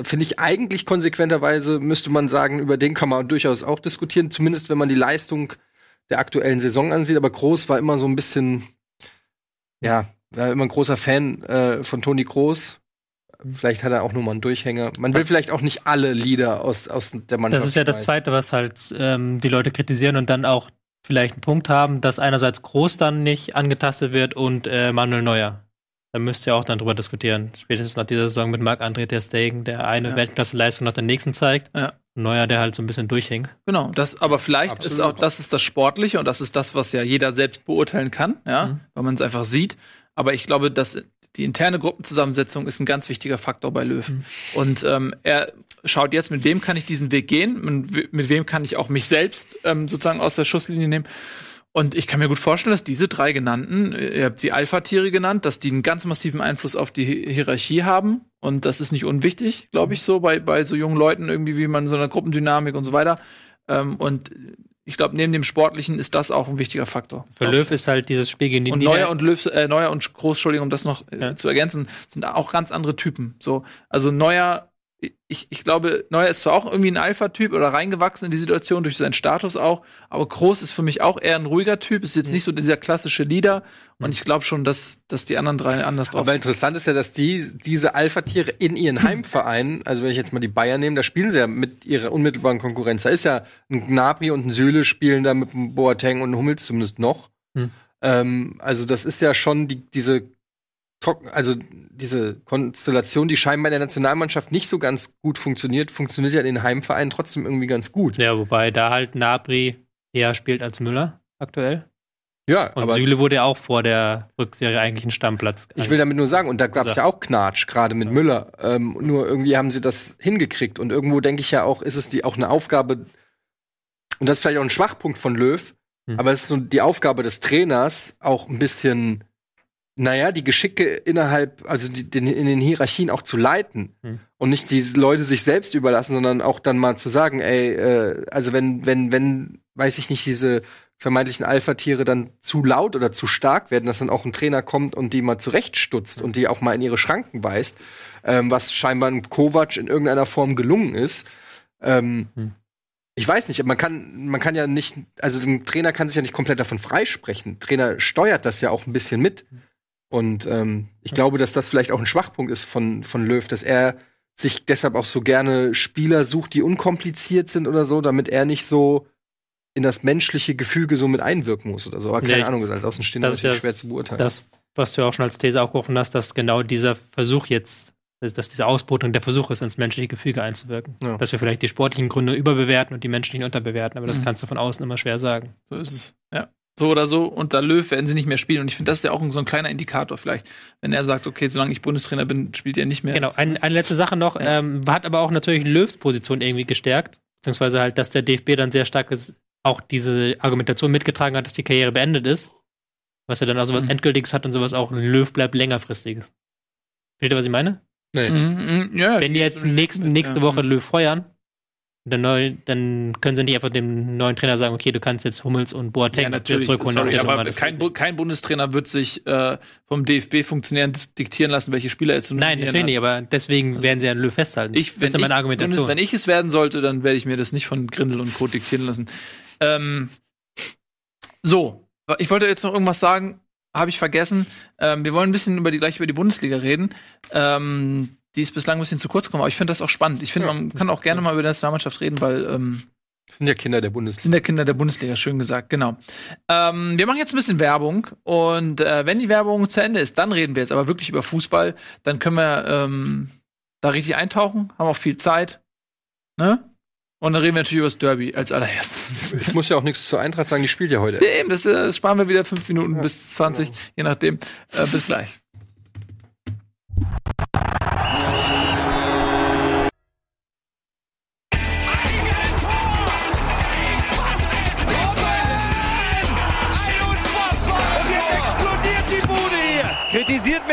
finde ich eigentlich konsequenterweise müsste man sagen, über den kann man durchaus auch diskutieren, zumindest wenn man die Leistung der aktuellen Saison ansieht. Aber Groß war immer so ein bisschen, ja, war immer ein großer Fan äh, von Toni Groß. Vielleicht hat er auch nur mal einen Durchhänger. Man will vielleicht auch nicht alle Lieder aus, aus der Mannschaft. Das ist ja das Zweite, was halt ähm, die Leute kritisieren und dann auch vielleicht einen Punkt haben, dass einerseits Groß dann nicht angetastet wird und äh, Manuel Neuer. Da müsst ihr auch dann drüber diskutieren. Spätestens nach dieser Saison mit Marc-André Ter Stegen, der eine ja. Weltklasse-Leistung nach der nächsten zeigt. Ja. Neuer, der halt so ein bisschen durchhängt. Genau, das, aber vielleicht Absolut. ist auch, das ist das Sportliche und das ist das, was ja jeder selbst beurteilen kann, ja, mhm. weil man es einfach sieht. Aber ich glaube, dass die interne Gruppenzusammensetzung ist ein ganz wichtiger Faktor bei Löw. Mhm. Und ähm, er schaut jetzt, mit wem kann ich diesen Weg gehen, mit, mit wem kann ich auch mich selbst ähm, sozusagen aus der Schusslinie nehmen. Und ich kann mir gut vorstellen, dass diese drei genannten, ihr habt sie Alpha-Tiere genannt, dass die einen ganz massiven Einfluss auf die Hierarchie haben. Und das ist nicht unwichtig, glaube ich, so bei, bei so jungen Leuten irgendwie, wie man so eine Gruppendynamik und so weiter. Ähm, und ich glaube, neben dem Sportlichen ist das auch ein wichtiger Faktor. Für Löw ist halt dieses Spiel gegen die Und Neuer und Löw, äh, Neuer und Groß, Entschuldigung, um das noch äh, ja. zu ergänzen, sind auch ganz andere Typen. So, also Neuer ich, ich glaube, Neuer ist zwar auch irgendwie ein Alpha-Typ oder reingewachsen in die Situation durch seinen Status auch, aber Groß ist für mich auch eher ein ruhiger Typ, ist jetzt nicht so dieser klassische Leader und ich glaube schon, dass, dass die anderen drei anders drauf sind. Aber interessant ist ja, dass die, diese Alpha-Tiere in ihren Heimvereinen, also wenn ich jetzt mal die Bayern nehme, da spielen sie ja mit ihrer unmittelbaren Konkurrenz. Da ist ja ein Gnabry und ein Süle spielen da mit einem Boateng und einem Hummels zumindest noch. Hm. Ähm, also das ist ja schon die, diese also diese Konstellation, die scheinbar in der Nationalmannschaft nicht so ganz gut funktioniert, funktioniert ja in den Heimvereinen trotzdem irgendwie ganz gut. Ja, wobei da halt Nabri eher spielt als Müller aktuell. Ja, und aber Süle wurde ja auch vor der Rückserie eigentlich ein Stammplatz. Ich will damit nur sagen, und da gab es ja auch Knatsch, gerade mit ja. Müller. Ähm, nur irgendwie haben sie das hingekriegt. Und irgendwo denke ich ja auch, ist es die auch eine Aufgabe, und das ist vielleicht auch ein Schwachpunkt von Löw, hm. aber es ist so die Aufgabe des Trainers, auch ein bisschen naja, die Geschicke innerhalb, also die, den, in den Hierarchien auch zu leiten hm. und nicht die Leute sich selbst überlassen, sondern auch dann mal zu sagen, ey, äh, also wenn, wenn, wenn, weiß ich nicht, diese vermeintlichen Alpha-Tiere dann zu laut oder zu stark werden, dass dann auch ein Trainer kommt und die mal zurechtstutzt und die auch mal in ihre Schranken weist, ähm, was scheinbar ein Kovac in irgendeiner Form gelungen ist. Ähm, hm. Ich weiß nicht, man kann, man kann ja nicht, also ein Trainer kann sich ja nicht komplett davon freisprechen. Trainer steuert das ja auch ein bisschen mit. Und ähm, ich ja. glaube, dass das vielleicht auch ein Schwachpunkt ist von, von Löw, dass er sich deshalb auch so gerne Spieler sucht, die unkompliziert sind oder so, damit er nicht so in das menschliche Gefüge so mit einwirken muss oder so. Aber keine ja, Ahnung, ist als Außenstehender das ist ja schwer zu beurteilen. Das, was du auch schon als These aufgerufen hast, dass genau dieser Versuch jetzt, dass diese Ausbeutung der Versuch ist, ins menschliche Gefüge einzuwirken. Ja. Dass wir vielleicht die sportlichen Gründe überbewerten und die menschlichen unterbewerten, aber das mhm. kannst du von außen immer schwer sagen. So ist es. Ja so oder so, unter Löw werden sie nicht mehr spielen. Und ich finde, das ist ja auch so ein kleiner Indikator vielleicht, wenn er sagt, okay, solange ich Bundestrainer bin, spielt er nicht mehr. Genau, ein, eine letzte Sache noch, ja. ähm, hat aber auch natürlich Löws Position irgendwie gestärkt, beziehungsweise halt, dass der DFB dann sehr stark ist, auch diese Argumentation mitgetragen hat, dass die Karriere beendet ist, was ja dann auch sowas mhm. Endgültiges hat und sowas auch, Löw bleibt längerfristiges. Versteht ihr, was ich meine? Nee. Mhm, mhm ja, Wenn die jetzt nächste, nächste Woche Löw feuern, dann, neu, dann können sie nicht einfach dem neuen Trainer sagen, okay, du kannst jetzt Hummels und Boateng ja, zurückholen. Sorry, aber kein, Bu kein Bundestrainer wird sich äh, vom DFB funktionieren diktieren lassen, welche Spieler er zu Nein, natürlich hat. nicht, aber deswegen werden sie an Löw festhalten. Ich, das ist meine Argumentation. Wenn ich es werden sollte, dann werde ich mir das nicht von Grindel und Co. diktieren lassen. Ähm, so, ich wollte jetzt noch irgendwas sagen, habe ich vergessen. Ähm, wir wollen ein bisschen über die, gleich über die Bundesliga reden. Ähm, die ist bislang ein bisschen zu kurz gekommen, aber ich finde das auch spannend. Ich finde, man kann auch gerne mal über die Nationalmannschaft reden, weil ähm, sind ja Kinder der Bundesliga. Sind ja Kinder der Bundesliga, schön gesagt, genau. Ähm, wir machen jetzt ein bisschen Werbung und äh, wenn die Werbung zu Ende ist, dann reden wir jetzt aber wirklich über Fußball. Dann können wir ähm, da richtig eintauchen, haben auch viel Zeit. Ne? Und dann reden wir natürlich über das Derby als allererstes. Ich muss ja auch nichts zur Eintracht sagen, die spielt ja heute. Ja, eben, das, äh, sparen wir wieder fünf Minuten ja, bis 20, genau. je nachdem. Äh, bis gleich.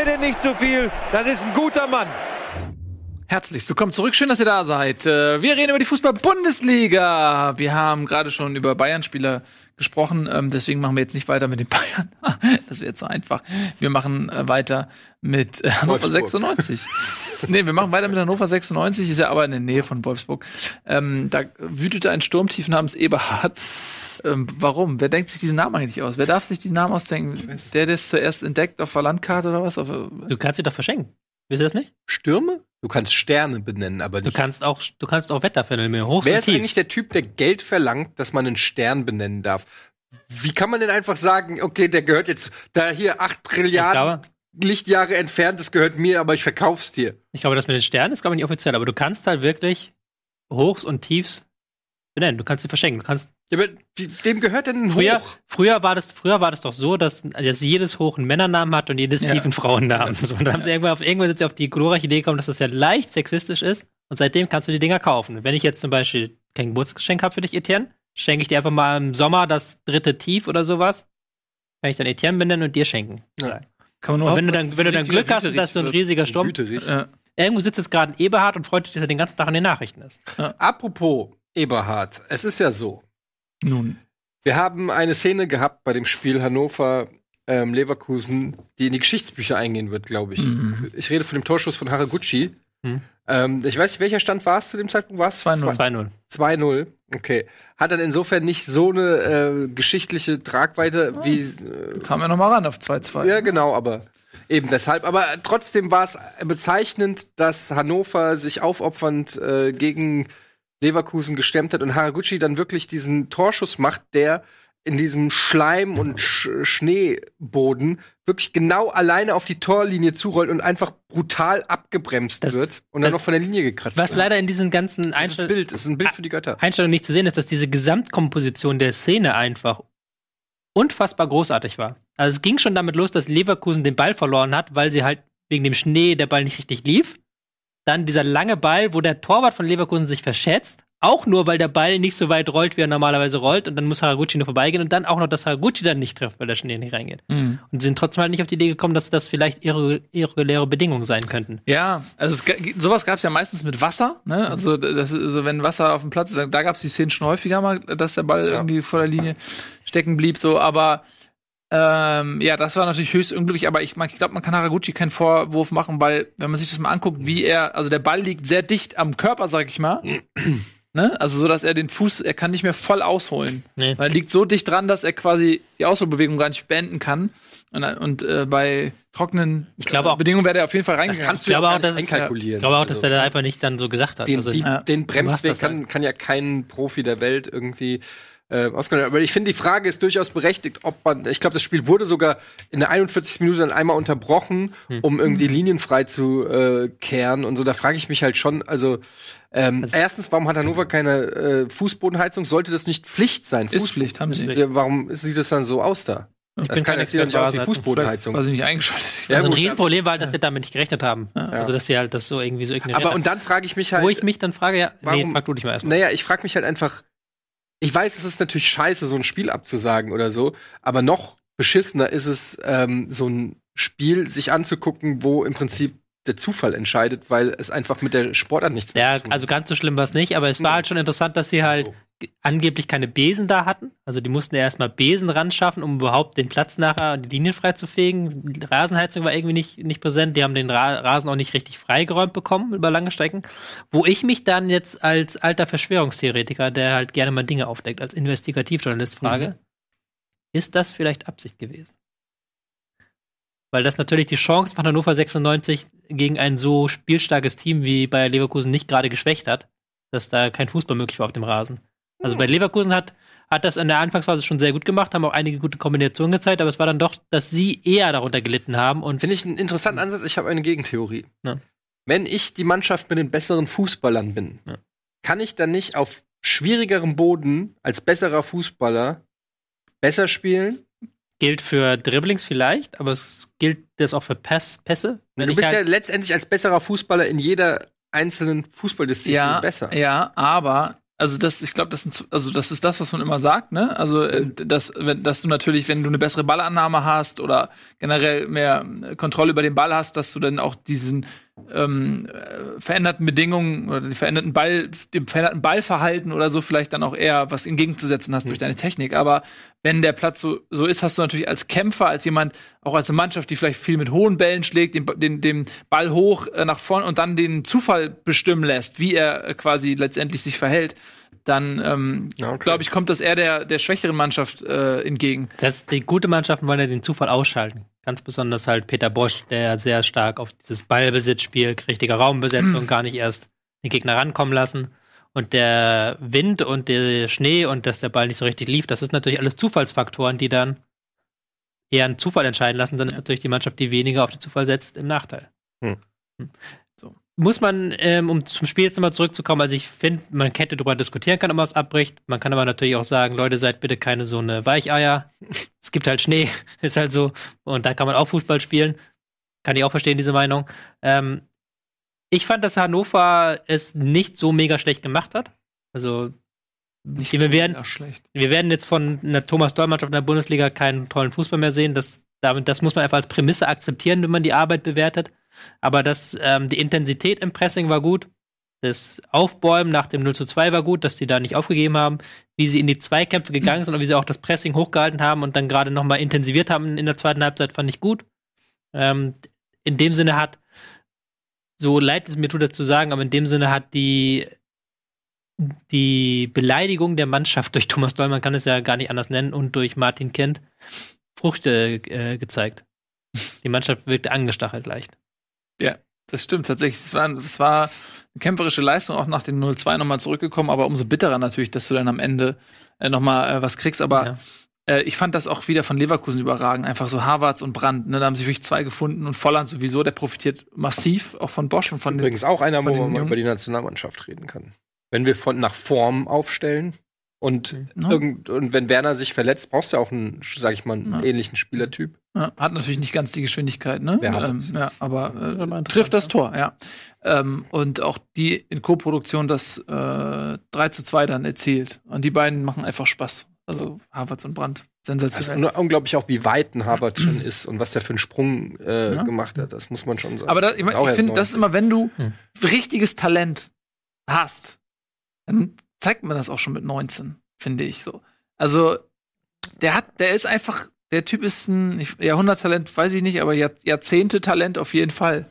Denn nicht zu viel. Das ist ein guter Mann. Herzlich willkommen zurück. Schön, dass ihr da seid. Äh, wir reden über die Fußball-Bundesliga. Wir haben gerade schon über Bayern-Spieler gesprochen. Ähm, deswegen machen wir jetzt nicht weiter mit den Bayern. Das wäre zu einfach. Wir machen äh, weiter mit äh, Hannover 96. nee, wir machen weiter mit Hannover 96. Ist ja aber in der Nähe von Wolfsburg. Ähm, da wütete ein Sturmtief namens Eberhard. Ähm, warum? Wer denkt sich diesen Namen eigentlich aus? Wer darf sich diesen Namen ausdenken? Der, der es zuerst entdeckt auf der Landkarte oder was? Auf, du kannst sie doch verschenken. Wisst ihr das nicht? Stürme? Du kannst Sterne benennen, aber nicht. Du kannst auch, du kannst auch Wetterphänomene hoch. Wer ist tief. eigentlich der Typ, der Geld verlangt, dass man einen Stern benennen darf? Wie kann man denn einfach sagen, okay, der gehört jetzt da hier acht Trilliarden Lichtjahre entfernt, das gehört mir, aber ich verkauf's dir. Ich glaube, das mit den Sternen ist, glaube ich, nicht offiziell, aber du kannst halt wirklich Hochs und Tiefs benennen. Du kannst sie verschenken. Du kannst. Ja, aber dem gehört denn ein früher, Hoch? Früher war das, früher war das doch so, dass, dass jedes Hoch einen Männernamen hat und jedes ja. Tief einen Frauennamen. So, und dann haben sie irgendwann auf irgendwann sind sie auf die glorreiche Idee gekommen, dass das ja leicht sexistisch ist. Und seitdem kannst du die Dinger kaufen. Wenn ich jetzt zum Beispiel kein Geburtsgeschenk habe für dich, Etienne, schenke ich dir einfach mal im Sommer das dritte Tief oder sowas. Kann ich dann Etienne benennen und dir schenken. Ja. Kann man nur und wenn du dann, wenn du dann Glück hast, dass so ein riesiger Sturm. Irgendwo sitzt jetzt gerade ein Eberhard und freut sich, dass er den ganzen Tag an den Nachrichten ist. Ja. Apropos Eberhard, es ist ja so. Nun. Wir haben eine Szene gehabt bei dem Spiel Hannover ähm, Leverkusen, die in die Geschichtsbücher eingehen wird, glaube ich. Mhm. Ich rede von dem Torschuss von Haraguchi. Mhm. Ähm, ich weiß nicht, welcher Stand war es zu dem Zeitpunkt? War es 2-0. 2-0. Okay. Hat dann insofern nicht so eine äh, geschichtliche Tragweite ja. wie. Äh, Kam ja noch mal ran auf 2-2. Ja, genau, aber eben deshalb. Aber trotzdem war es bezeichnend, dass Hannover sich aufopfernd äh, gegen Leverkusen gestemmt hat und Haraguchi dann wirklich diesen Torschuss macht, der in diesem Schleim und Sch Schneeboden wirklich genau alleine auf die Torlinie zurollt und einfach brutal abgebremst das, wird und dann noch von der Linie gekratzt was wird. Was leider in diesen ganzen Einstellungen Bild ist ein Bild für die Götter. Einstellungen nicht zu sehen ist, dass diese Gesamtkomposition der Szene einfach unfassbar großartig war. Also es ging schon damit los, dass Leverkusen den Ball verloren hat, weil sie halt wegen dem Schnee der Ball nicht richtig lief. Dann dieser lange Ball, wo der Torwart von Leverkusen sich verschätzt. Auch nur, weil der Ball nicht so weit rollt, wie er normalerweise rollt. Und dann muss Haraguchi nur vorbeigehen. Und dann auch noch, dass Haraguchi dann nicht trifft, weil der Schnee nicht reingeht. Mhm. Und sie sind trotzdem halt nicht auf die Idee gekommen, dass das vielleicht irreguläre Bedingungen sein könnten. Ja, also es, sowas gab es ja meistens mit Wasser. Ne? Also, das, also wenn Wasser auf dem Platz ist, da gab es die Szenen schon häufiger mal, dass der Ball ja. irgendwie vor der Linie stecken blieb. So, aber ähm, ja, das war natürlich höchst unglücklich, aber ich, ich glaube, man kann Haraguchi keinen Vorwurf machen, weil, wenn man sich das mal anguckt, wie er, also der Ball liegt sehr dicht am Körper, sag ich mal. ne? Also so, dass er den Fuß, er kann nicht mehr voll ausholen. Nee. Weil er liegt so dicht dran, dass er quasi die Ausholbewegung gar nicht beenden kann. Und, und äh, bei trockenen ich glaube auch, Bedingungen wäre er auf jeden Fall reingegangen. Das kannst du ich glaube auch, dass einkalkulieren. Ich glaube auch, dass also, er da einfach nicht dann so gedacht hat. Den, also, die, ja. den Bremsweg kann, halt. kann ja kein Profi der Welt irgendwie äh, ausgenommen. Aber ich finde, die Frage ist durchaus berechtigt, ob man, ich glaube, das Spiel wurde sogar in der 41 Minute dann einmal unterbrochen, hm. um irgendwie linienfrei zu äh, kehren und so. Da frage ich mich halt schon, also, ähm, also erstens, warum hat Hannover keine äh, Fußbodenheizung? Sollte das nicht Pflicht sein? Fuß ist Pflicht, haben sie. Ja, warum sieht das dann so aus da? Ich das kann jetzt nicht aus wie Fußbodenheizung. Weil sie nicht eingeschaltet. Ja, also ein Riesenproblem war halt, dass sie damit nicht gerechnet haben. Ja. Also dass sie halt das so irgendwie so ignorieren. Aber und dann frage ich mich halt. Wo ich mich dann frage, ja, warum, nee, frag du dich mal erstmal. Naja, ich frage mich halt einfach, ich weiß, es ist natürlich scheiße, so ein Spiel abzusagen oder so, aber noch beschissener ist es, ähm, so ein Spiel sich anzugucken, wo im Prinzip der Zufall entscheidet, weil es einfach mit der Sportart nichts ja, zu tun Also ganz so schlimm war es nicht, aber es war halt schon interessant, dass sie halt angeblich keine Besen da hatten. Also die mussten ja erstmal Besen ran schaffen, um überhaupt den Platz nachher die Linien frei zu fegen. Die Rasenheizung war irgendwie nicht, nicht präsent. Die haben den Ra Rasen auch nicht richtig freigeräumt bekommen über lange Strecken. Wo ich mich dann jetzt als alter Verschwörungstheoretiker, der halt gerne mal Dinge aufdeckt, als Investigativjournalist frage, mhm. ist das vielleicht Absicht gewesen? Weil das natürlich die Chance von Hannover 96 gegen ein so spielstarkes Team wie bei Leverkusen nicht gerade geschwächt hat, dass da kein Fußball möglich war auf dem Rasen. Also bei Leverkusen hat, hat das in der Anfangsphase schon sehr gut gemacht, haben auch einige gute Kombinationen gezeigt, aber es war dann doch, dass sie eher darunter gelitten haben. Und Finde ich einen interessanten Ansatz. Ich habe eine Gegentheorie. Ja. Wenn ich die Mannschaft mit den besseren Fußballern bin, ja. kann ich dann nicht auf schwierigerem Boden als besserer Fußballer besser spielen gilt für Dribblings vielleicht, aber es gilt das auch für Pass, Pässe. Wenn du bist halt ja letztendlich als besserer Fußballer in jeder einzelnen Fußballdisziplin ja, besser. Ja, aber also das, ich glaube, das, also das ist das, was man immer sagt, ne? Also äh, dass, wenn, dass du natürlich, wenn du eine bessere Ballannahme hast oder generell mehr Kontrolle über den Ball hast, dass du dann auch diesen ähm, veränderten Bedingungen oder die veränderten Ball, dem veränderten Ballverhalten oder so vielleicht dann auch eher was entgegenzusetzen hast mhm. durch deine Technik. Aber wenn der Platz so, so ist, hast du natürlich als Kämpfer, als jemand, auch als eine Mannschaft, die vielleicht viel mit hohen Bällen schlägt, den, den, den Ball hoch äh, nach vorne und dann den Zufall bestimmen lässt, wie er äh, quasi letztendlich sich verhält, dann ähm, okay. glaube ich, kommt das eher der, der schwächeren Mannschaft äh, entgegen. Das, die gute Mannschaften wollen ja den Zufall ausschalten. Ganz besonders halt Peter Bosch, der sehr stark auf dieses Ballbesitzspiel, richtige Raumbesetzung, gar nicht erst den Gegner rankommen lassen. Und der Wind und der Schnee und dass der Ball nicht so richtig lief, das ist natürlich alles Zufallsfaktoren, die dann eher einen Zufall entscheiden lassen. Dann ist natürlich die Mannschaft, die weniger auf den Zufall setzt, im Nachteil. Hm. Muss man, ähm, um zum Spiel jetzt nochmal zurückzukommen, also ich finde, man hätte darüber diskutieren können, ob man es abbricht. Man kann aber natürlich auch sagen, Leute, seid bitte keine so eine Weicheier. es gibt halt Schnee, ist halt so. Und da kann man auch Fußball spielen. Kann ich auch verstehen, diese Meinung. Ähm, ich fand, dass Hannover es nicht so mega schlecht gemacht hat. Also, nicht wir, werden, wir werden jetzt von einer Thomas Doll-Mannschaft in der Bundesliga keinen tollen Fußball mehr sehen. Das, damit, das muss man einfach als Prämisse akzeptieren, wenn man die Arbeit bewertet. Aber das, ähm, die Intensität im Pressing war gut. Das Aufbäumen nach dem 0 zu 2 war gut, dass die da nicht aufgegeben haben. Wie sie in die Zweikämpfe gegangen sind und wie sie auch das Pressing hochgehalten haben und dann gerade nochmal intensiviert haben in der zweiten Halbzeit, fand ich gut. Ähm, in dem Sinne hat, so leid es mir tut, das zu sagen, aber in dem Sinne hat die, die Beleidigung der Mannschaft durch Thomas Doll, man kann es ja gar nicht anders nennen, und durch Martin Kent Früchte äh, gezeigt. Die Mannschaft wirkte angestachelt leicht. Ja, das stimmt tatsächlich. Es war, es war eine kämpferische Leistung, auch nach dem 0-2 nochmal zurückgekommen, aber umso bitterer natürlich, dass du dann am Ende äh, nochmal äh, was kriegst. Aber ja. äh, ich fand das auch wieder von Leverkusen überragend. Einfach so Harvards und Brandt. Ne? Da haben sich wirklich zwei gefunden und Volland sowieso, der profitiert massiv auch von Bosch und von Übrigens den, auch einer, wo man mal über die Nationalmannschaft reden kann. Wenn wir von nach Form aufstellen, und, mhm. irgend, und wenn Werner sich verletzt, brauchst du ja auch einen, sag ich mal, einen ja. ähnlichen Spielertyp. Ja, hat natürlich nicht ganz die Geschwindigkeit, ne? Ähm, ja, aber äh, trifft das Tor, ja. Ähm, und auch die in Co-Produktion das äh, 3 zu 2 dann erzielt. Und die beiden machen einfach Spaß. Also Havertz und Brandt. Sensationell. Das ist unglaublich auch, wie weit ein Havertz schon ist und was der für einen Sprung äh, ja. gemacht hat. Das muss man schon sagen. Aber das, ich, ich finde, das ist immer, wenn du hm. richtiges Talent hast, dann zeigt man das auch schon mit 19, finde ich so. Also, der hat, der ist einfach, der Typ ist ein Jahrhunderttalent, weiß ich nicht, aber Jahrzehnte-Talent auf jeden Fall.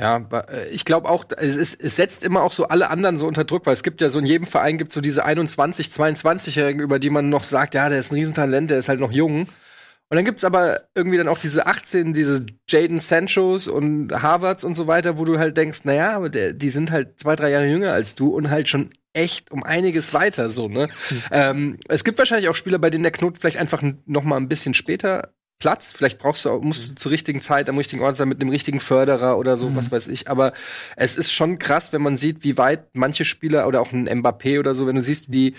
Ja, äh, ich glaube auch, es, ist, es, setzt immer auch so alle anderen so unter Druck, weil es gibt ja so in jedem Verein gibt so diese 21, 22-Jährigen, über die man noch sagt, ja, der ist ein Riesentalent, der ist halt noch jung. Und dann gibt's aber irgendwie dann auch diese 18, diese Jaden Sanchos und Harvards und so weiter, wo du halt denkst, naja, aber der, die sind halt zwei, drei Jahre jünger als du und halt schon echt um einiges weiter so, ne? Mhm. Ähm, es gibt wahrscheinlich auch Spieler, bei denen der Knoten vielleicht einfach noch mal ein bisschen später Platz. Vielleicht brauchst du, musst du mhm. zur richtigen Zeit am richtigen Ort sein mit dem richtigen Förderer oder so, mhm. was weiß ich. Aber es ist schon krass, wenn man sieht, wie weit manche Spieler oder auch ein Mbappé oder so, wenn du siehst, wie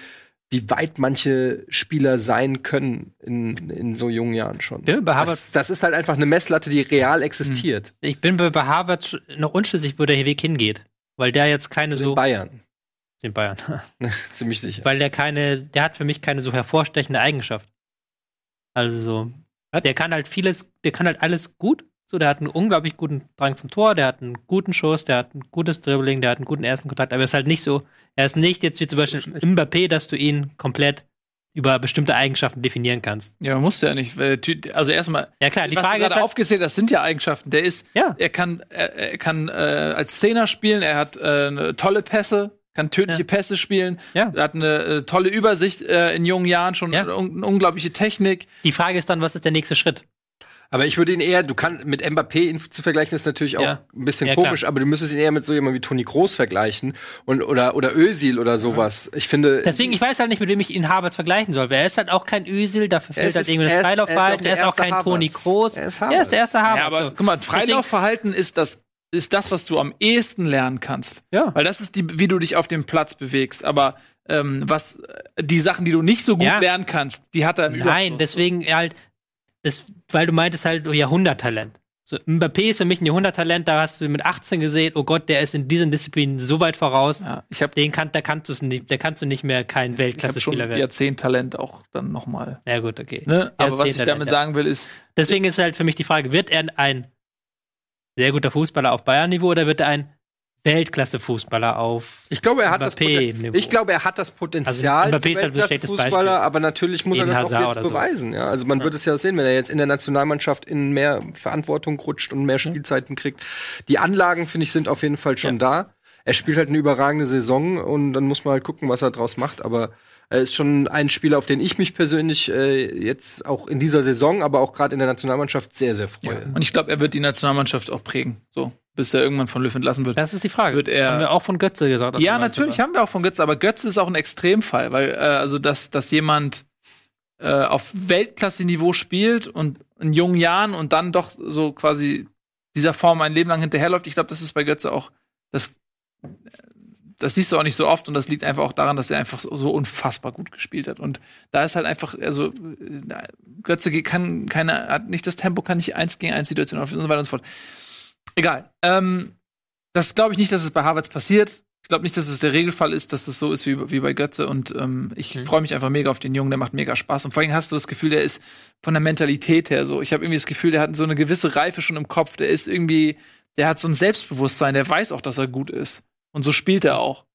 wie weit manche Spieler sein können in, in so jungen Jahren schon. Ja, bei Harvard das, das, ist halt einfach eine Messlatte, die real existiert. Hm. Ich bin bei, bei Harvard noch unschlüssig, wo der Weg hingeht. Weil der jetzt keine Zu so. Bayern. Den Bayern. Ziemlich sicher. Weil der keine, der hat für mich keine so hervorstechende Eigenschaft. Also, der kann halt vieles, der kann halt alles gut, So, der hat einen unglaublich guten Drang zum Tor, der hat einen guten Schuss, der hat ein gutes Dribbling, der hat einen guten ersten Kontakt, aber er ist halt nicht so, er ist nicht jetzt wie zum Beispiel Mbappé, dass du ihn komplett über bestimmte Eigenschaften definieren kannst. Ja, musst du ja nicht. Also erstmal, ja klar, die was Frage du ist halt, aufgezählt, das sind ja Eigenschaften. Der ist, Ja. er kann, er, er kann äh, als Zehner spielen, er hat äh, tolle Pässe, kann tödliche Ja. Pässe spielen, Ja. er hat eine äh, tolle Übersicht äh, in jungen Jahren, schon Ja. eine, un unglaubliche Technik. die Frage ist dann, was ist der nächste Schritt? Aber ich würde ihn eher, du kannst mit Mbappé ihn zu vergleichen, ist natürlich auch Ja. ein bisschen Ja, klar. komisch, aber du müsstest ihn eher mit so jemandem wie Toni Groß vergleichen und, oder, oder Özil oder sowas. Ich finde. Deswegen, ich weiß halt nicht, mit wem ich ihn Havertz vergleichen soll. weil Er ist halt auch kein Ösil, dafür fehlt halt irgendwie das er Freilaufverhalten, der er ist auch kein Toni. Kroos. Er ist Er ist der erste Havertz. Ja, aber so. guck mal, Freilaufverhalten ist das, ist das, was du am ehesten lernen kannst. Ja. Weil das ist die, wie du dich auf dem Platz bewegst. Aber ähm, was die Sachen, die du nicht so gut Ja. lernen kannst, die hat er im Nein, Überfluss. deswegen halt, das, weil du meintest halt oh, Jahrhunderttalent. So, Mbappé ist für mich ein Jahrhunderttalent, da hast du mit 18 gesehen, oh Gott, der ist in diesen Disziplinen so weit voraus. Ja, ich habe Den kann, da kannst du nicht, der kannst du nicht mehr kein hab Weltklasse-Spieler werden. Jahrzehnt-Talent auch dann noch mal. Ja, gut, okay. Ne? Aber was ich damit ja. sagen will, ist, Deswegen ist halt für mich die Frage, wird er ein sehr guter Fußballer auf Bayern-Niveau oder wird er ein Weltklasse-Fußballer auf Ich glaube, er hat das Mbappé-Niveau. Poten- Ich glaube, er hat das Potenzial Also, Mbappé ist halt so Weltklasse-Fußballer, aber natürlich muss er das auch Hazard jetzt oder sowas. beweisen. Ja? Also man wird es ja sehen, wenn er jetzt in der Nationalmannschaft in mehr Verantwortung rutscht und mehr Spielzeiten kriegt. Die Anlagen, finde ich, sind auf jeden Fall schon da. Er spielt halt eine überragende Saison und dann muss man halt gucken, was er draus macht. Aber er ist schon ein Spieler, auf den ich mich persönlich äh, jetzt auch in dieser Saison, aber auch gerade in der Nationalmannschaft sehr, sehr freue. und ich glaube, er wird die Nationalmannschaft auch prägen. So, bis er irgendwann von Löw entlassen wird. Das ist die Frage. Wird er- Haben wir auch von Götze gesagt. Ja, natürlich haben wir auch von Götze, aber Götze ist auch ein Extremfall, weil äh, also dass, dass jemand äh, auf Weltklasse-Niveau spielt und in jungen Jahren und dann doch so quasi dieser Form ein Leben lang hinterherläuft. Ich glaube, das ist bei Götze auch das das siehst du auch nicht so oft und das liegt einfach auch daran, dass er einfach so, unfassbar gut gespielt hat und da ist halt einfach also äh, Götze kann keine hat nicht das Tempo, kann nicht eins gegen eins Situation auf und so weiter und so fort. Egal. Ähm, das glaube ich nicht, dass es bei Harvards passiert. Ich glaube nicht, dass es der Regelfall ist, dass das so ist wie, wie bei Götze. Und ähm, ich freue mich einfach mega auf den Jungen, der macht mega Spaß. Und vor allem hast du das Gefühl, der ist von der Mentalität her so. Ich habe irgendwie das Gefühl, der hat so eine gewisse Reife schon im Kopf. Der ist irgendwie, der hat so ein Selbstbewusstsein, der weiß auch, dass er gut ist. Und so spielt er auch.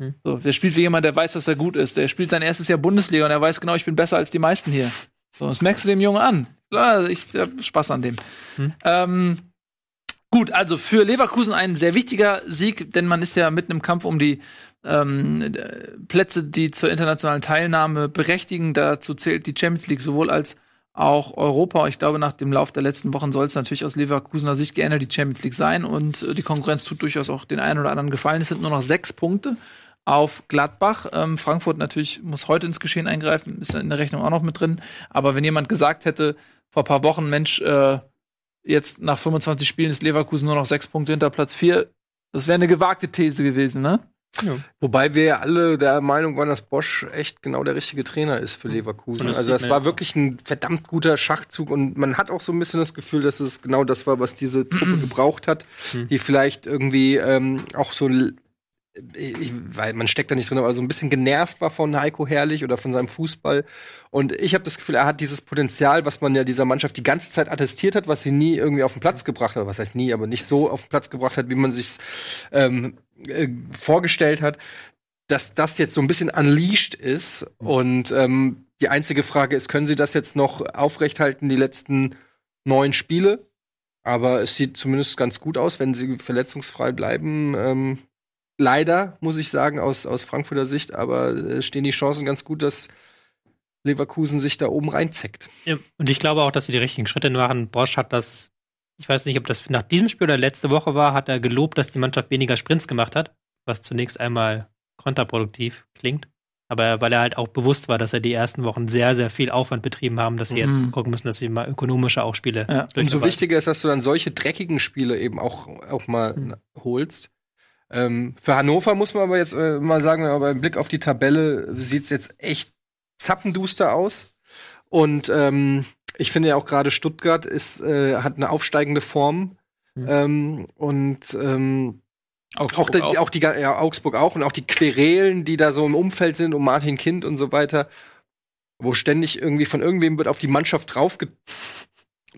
Hm. So, der spielt wie jemand, der weiß, dass er gut ist. Der spielt sein erstes Jahr Bundesliga und er weiß genau, ich bin besser als die meisten hier. So, das merkst du dem Jungen an. Klar, ich hab Spaß an dem. Hm. Ähm, Gut, also für Leverkusen ein sehr wichtiger Sieg, denn man ist ja mitten im Kampf um die ähm, äh, Plätze, die zur internationalen Teilnahme berechtigen. Dazu zählt die Champions League sowohl als auch Europa. Ich glaube, nach dem Lauf der letzten Wochen soll es natürlich aus Leverkusener Sicht gerne die Champions League sein und äh, die Konkurrenz tut durchaus auch den einen oder anderen gefallen. Es sind nur noch sechs Punkte auf Gladbach. Ähm, Frankfurt natürlich muss heute ins Geschehen eingreifen, ist in der Rechnung auch noch mit drin. Aber wenn jemand gesagt hätte vor ein paar Wochen, Mensch, äh, jetzt nach 25 Spielen ist Leverkusen nur noch sechs Punkte hinter Platz vier. Das wäre eine gewagte These gewesen, ne? Wobei wir ja alle der Meinung waren, dass Bosch echt genau der richtige Trainer ist für Leverkusen. Und das Also es war wirklich ein verdammt guter Schachzug und man hat auch so ein bisschen das Gefühl, dass es genau das war, was diese Truppe gebraucht hat, die vielleicht irgendwie ähm, auch so ich, weil man steckt da nicht drin, aber so ein bisschen genervt war von Heiko Herrlich oder von seinem Fußball. Und ich habe das Gefühl, er hat dieses Potenzial, was man ja dieser Mannschaft die ganze Zeit attestiert hat, was sie nie irgendwie auf den Platz gebracht hat. Was heißt nie, aber nicht so auf den Platz gebracht hat, wie man sich ähm, äh, vorgestellt hat, dass das jetzt so ein bisschen unleashed ist. Und ähm, die einzige Frage ist, können sie das jetzt noch aufrechthalten, die letzten neun Spiele? Aber es sieht zumindest ganz gut aus, wenn sie verletzungsfrei bleiben. Ähm, leider, muss ich sagen, aus, aus Frankfurter Sicht, aber äh, stehen die Chancen ganz gut, dass Leverkusen sich da oben reinzeckt. Ja, und ich glaube auch, dass sie die richtigen Schritte machen. Bosch hat das, ich weiß nicht, ob das nach diesem Spiel oder letzte Woche war, hat er gelobt, dass die Mannschaft weniger Sprints gemacht hat, was zunächst einmal kontraproduktiv klingt. Aber weil er halt auch bewusst war, dass er die ersten Wochen sehr, sehr viel Aufwand betrieben haben, dass sie Mhm. jetzt gucken müssen, dass sie mal ökonomischer auch Spiele Ja, Umso wichtiger ist, dass du dann solche dreckigen Spiele eben auch, auch mal Mhm. holst. Ähm, für Hannover muss man aber jetzt äh, mal sagen, aber im Blick auf die Tabelle sieht's jetzt echt zappenduster aus. Und ähm, ich finde ja auch gerade Stuttgart ist, äh, hat eine aufsteigende Form. Mhm. Ähm, und ähm, Augsburg auch, die, auch. auch die ja, Augsburg auch und auch die Querelen, die da so im Umfeld sind um Martin Kind und so weiter, wo ständig irgendwie von irgendwem wird auf die Mannschaft draufge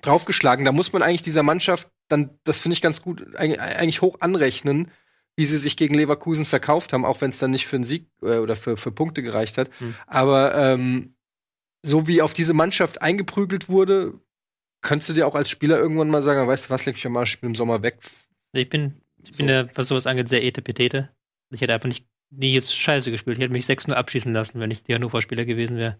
draufgeschlagen. Da muss man eigentlich dieser Mannschaft dann, das finde ich ganz gut, eigentlich hoch anrechnen, wie sie sich gegen Leverkusen verkauft haben, auch wenn es dann nicht für einen Sieg äh, oder für, für Punkte gereicht hat. Mhm. Aber ähm, so wie auf diese Mannschaft eingeprügelt wurde, könntest du dir auch als Spieler irgendwann mal sagen, weißt du was, leg ich mal, ich bin im Sommer weg. Ich bin, ich bin ja, was sowas angeht, sehr etepetete. Ich hätte einfach nicht nie jetzt scheiße gespielt. Ich hätte mich 6-0 abschießen lassen, wenn ich die Hannover-Spieler gewesen wäre.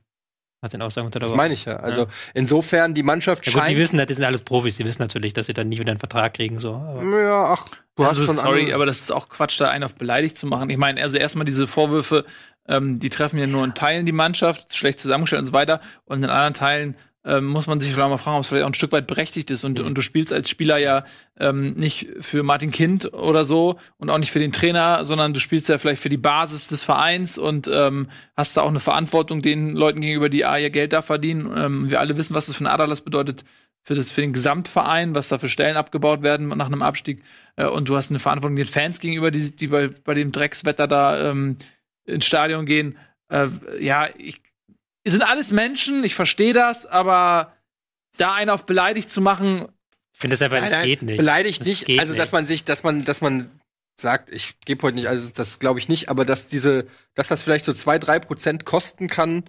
Hat den Aussagen unter der Das meine ich ja. Also ja. insofern die Mannschaft ja, gut, scheint. Die wissen, die sind alles Profis, die wissen natürlich, dass sie dann nie wieder einen Vertrag kriegen. So. Aber ja, ach, du also, hast schon. Sorry, aber das ist auch Quatsch, da einen auf beleidigt zu machen. Ich meine, also erstmal diese Vorwürfe, ähm, die treffen ja nur in Teilen die Mannschaft, schlecht zusammengestellt und so weiter. Und in anderen Teilen ähm, muss man sich vielleicht mal fragen, ob es vielleicht auch ein Stück weit berechtigt ist. Und, mhm. und du spielst als Spieler ja ähm, nicht für Martin Kind oder so und auch nicht für den Trainer, sondern du spielst ja vielleicht für die Basis des Vereins und ähm, hast da auch eine Verantwortung den Leuten gegenüber, die A, ihr Geld da verdienen. Ähm, wir alle wissen, was das für ein Adalas bedeutet für, das, für den Gesamtverein, was da für Stellen abgebaut werden nach einem Abstieg. Äh, und du hast eine Verantwortung den Fans gegenüber, die, die bei, bei dem Dreckswetter da ähm, ins Stadion gehen. Äh, ja, ich sind alles Menschen, ich verstehe das, aber da einen auf beleidigt zu machen. Ich finde das einfach, das geht nicht. Beleidigt das nicht, also dass man sich, dass man, dass man sagt, ich gebe heute nicht, also das glaube ich nicht, aber dass diese, dass das vielleicht so zwei, drei Prozent kosten kann,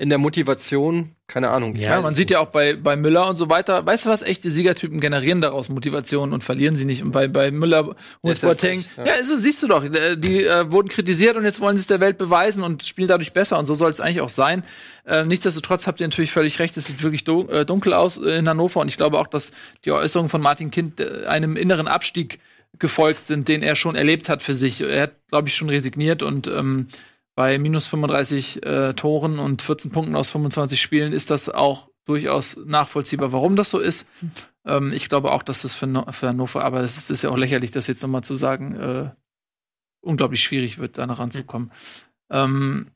in der Motivation, keine Ahnung. Ja, man sieht ja auch bei, bei Müller und so weiter. Weißt du was? Echte Siegertypen generieren daraus Motivation und verlieren sie nicht. Und bei, bei Müller und Boateng, ja, ja also siehst du doch, äh, die äh, wurden kritisiert und jetzt wollen sie es der Welt beweisen und spielen dadurch besser. Und so soll es eigentlich auch sein. Äh, nichtsdestotrotz habt ihr natürlich völlig recht, es sieht wirklich äh, dunkel aus in Hannover. Und ich glaube auch, dass die Äußerungen von Martin Kind äh, einem inneren Abstieg gefolgt sind, den er schon erlebt hat für sich. Er hat, glaube ich, schon resigniert und ähm, bei minus 35 äh, Toren und 14 Punkten aus 25 Spielen ist das auch durchaus nachvollziehbar, warum das so ist. Ähm, ich glaube auch, dass das für, no für Hannover, aber es ist, ist, ja auch lächerlich, das jetzt nochmal zu sagen, äh, unglaublich schwierig wird, da ranzukommen. Mhm. Ähm,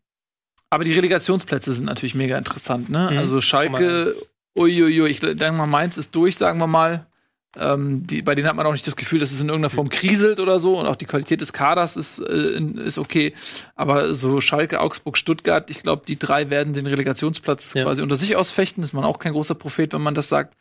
aber die Relegationsplätze sind natürlich mega interessant, ne? Mhm. Also Schalke, uiuiui, ich denke mal, Mainz ist durch, sagen wir mal. Ähm, die, bei denen hat man auch nicht das Gefühl, dass es in irgendeiner Form kriselt oder so und auch die Qualität des Kaders ist, äh, ist okay. Aber so Schalke, Augsburg, Stuttgart, ich glaube, die drei werden den Relegationsplatz ja. quasi unter sich ausfechten. Ist man auch kein großer Prophet, wenn man das sagt.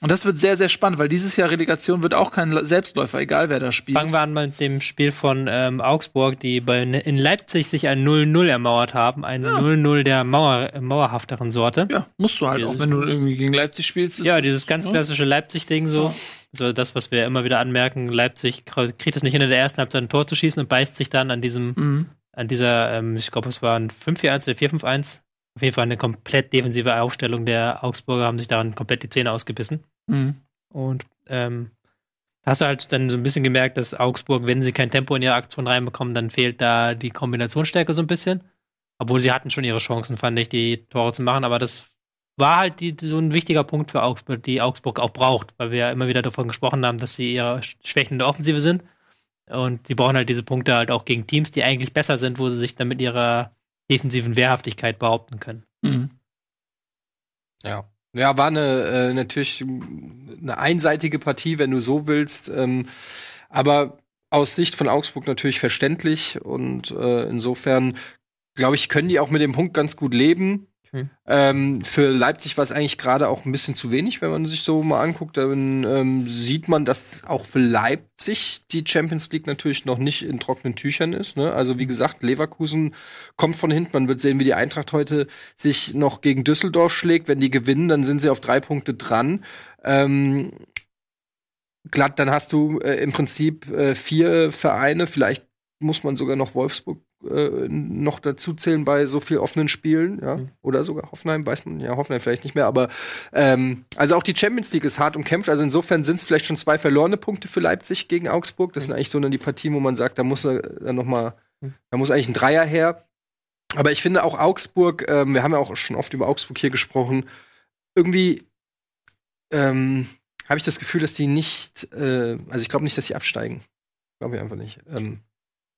Und das wird sehr, sehr spannend, weil dieses Jahr Relegation wird auch kein Selbstläufer, egal wer da spielt. Fangen wir an mit dem Spiel von ähm, Augsburg, die bei, in Leipzig sich ein 0-0 ermauert haben. Ein 0-0 der Mauer, mauerhafteren Sorte. Ja, musst du halt dieses, auch, wenn du irgendwie gegen Leipzig spielst. Ja, dieses ganz klassische Leipzig-Ding so. Ja. So das, was wir immer wieder anmerken, Leipzig kriegt es nicht hin, in der ersten Halbzeit ein Tor zu schießen und beißt sich dann an diesem, mhm. an dieser, ähm, ich glaube, es war ein 5-4-1 oder 4-5-1. Auf jeden Fall eine komplett defensive Aufstellung der Augsburger haben sich daran komplett die Zähne ausgebissen. Mhm. Und ähm, da hast du halt dann so ein bisschen gemerkt, dass Augsburg, wenn sie kein Tempo in ihre Aktion reinbekommen, dann fehlt da die Kombinationsstärke so ein bisschen. Obwohl sie hatten schon ihre Chancen, fand ich, die Tore zu machen, aber das war halt die, so ein wichtiger Punkt für Augsburg, die Augsburg auch braucht, weil wir ja immer wieder davon gesprochen haben, dass sie ihre Schwächen in der Offensive sind. Und sie brauchen halt diese Punkte halt auch gegen Teams, die eigentlich besser sind, wo sie sich dann mit ihrer defensiven Wehrhaftigkeit behaupten können. Mhm. Ja. Ja, war eine äh, natürlich eine einseitige Partie, wenn du so willst. Ähm, aber aus Sicht von Augsburg natürlich verständlich und äh, insofern glaube ich, können die auch mit dem Punkt ganz gut leben. Mhm. Ähm, für Leipzig war es eigentlich gerade auch ein bisschen zu wenig, wenn man sich so mal anguckt. Dann ähm, sieht man, dass auch für Leipzig die Champions League natürlich noch nicht in trockenen Tüchern ist. Ne? Also wie gesagt, Leverkusen kommt von hinten. Man wird sehen, wie die Eintracht heute sich noch gegen Düsseldorf schlägt. Wenn die gewinnen, dann sind sie auf drei Punkte dran. Ähm, glatt, dann hast du äh, im Prinzip äh, vier Vereine, vielleicht muss man sogar noch Wolfsburg äh, noch dazu zählen bei so viel offenen Spielen, ja. Mhm. Oder sogar Hoffenheim, weiß man, ja, Hoffenheim vielleicht nicht mehr, aber ähm, also auch die Champions League ist hart umkämpft. Also insofern sind es vielleicht schon zwei verlorene Punkte für Leipzig gegen Augsburg. Das mhm. sind eigentlich so dann die Partien, wo man sagt, da muss er dann noch mal, mhm. da muss eigentlich ein Dreier her. Aber ich finde auch Augsburg, ähm, wir haben ja auch schon oft über Augsburg hier gesprochen, irgendwie ähm, habe ich das Gefühl, dass die nicht, äh, also ich glaube nicht, dass sie absteigen. Glaube ich einfach nicht. Ähm,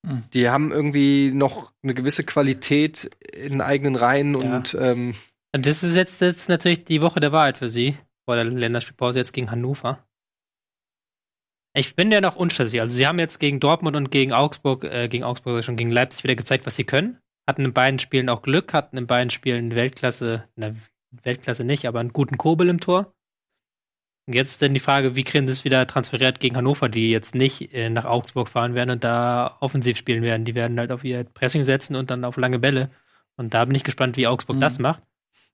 hm. Die haben irgendwie noch eine gewisse Qualität in eigenen Reihen ja. und ähm, das ist jetzt, jetzt natürlich die Woche der Wahrheit für sie, vor der Länderspielpause jetzt gegen Hannover. Ich bin ja noch unschlüssig. Also sie haben jetzt gegen Dortmund und gegen Augsburg, äh, gegen Augsburg schon gegen Leipzig wieder gezeigt, was sie können. Hatten in beiden Spielen auch Glück, hatten in beiden Spielen Weltklasse, na, Weltklasse nicht, aber einen guten Kobel im Tor. Jetzt ist dann die Frage, wie kriegen sie es wieder transferiert gegen Hannover, die jetzt nicht äh, nach Augsburg fahren werden und da offensiv spielen werden. Die werden halt auf ihr Pressing setzen und dann auf lange Bälle. Und da bin ich gespannt, wie Augsburg mhm. das macht.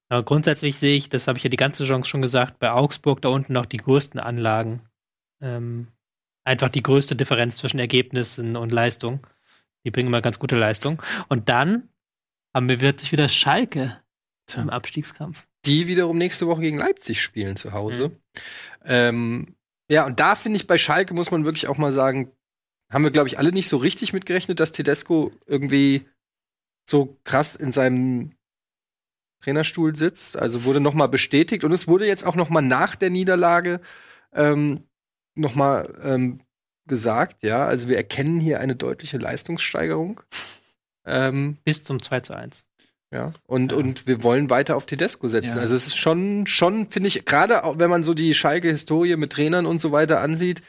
Aber grundsätzlich sehe ich, das habe ich ja die ganze Chance schon gesagt, bei Augsburg da unten noch die größten Anlagen. Ähm, einfach die größte Differenz zwischen Ergebnissen und Leistung. Die bringen immer ganz gute Leistung. Und dann haben wir wird sich wieder Schalke im Abstiegskampf. Die wiederum nächste Woche gegen Leipzig spielen zu Hause. Mhm. Ähm, ja, und da finde ich bei Schalke muss man wirklich auch mal sagen, haben wir, glaube ich, alle nicht so richtig mitgerechnet, dass Tedesco irgendwie so krass in seinem Trainerstuhl sitzt. Also wurde noch mal bestätigt und es wurde jetzt auch noch mal nach der Niederlage ähm, noch mal ähm, gesagt, ja. Also wir erkennen hier eine deutliche Leistungssteigerung. Ähm, Bis zum 2 zu 1. Ja, und, ja. und wir wollen weiter auf Tedesco setzen. Ja. Also es ist schon, schon, finde ich, gerade wenn man so die Schalke-Historie mit Trainern und so weiter ansieht,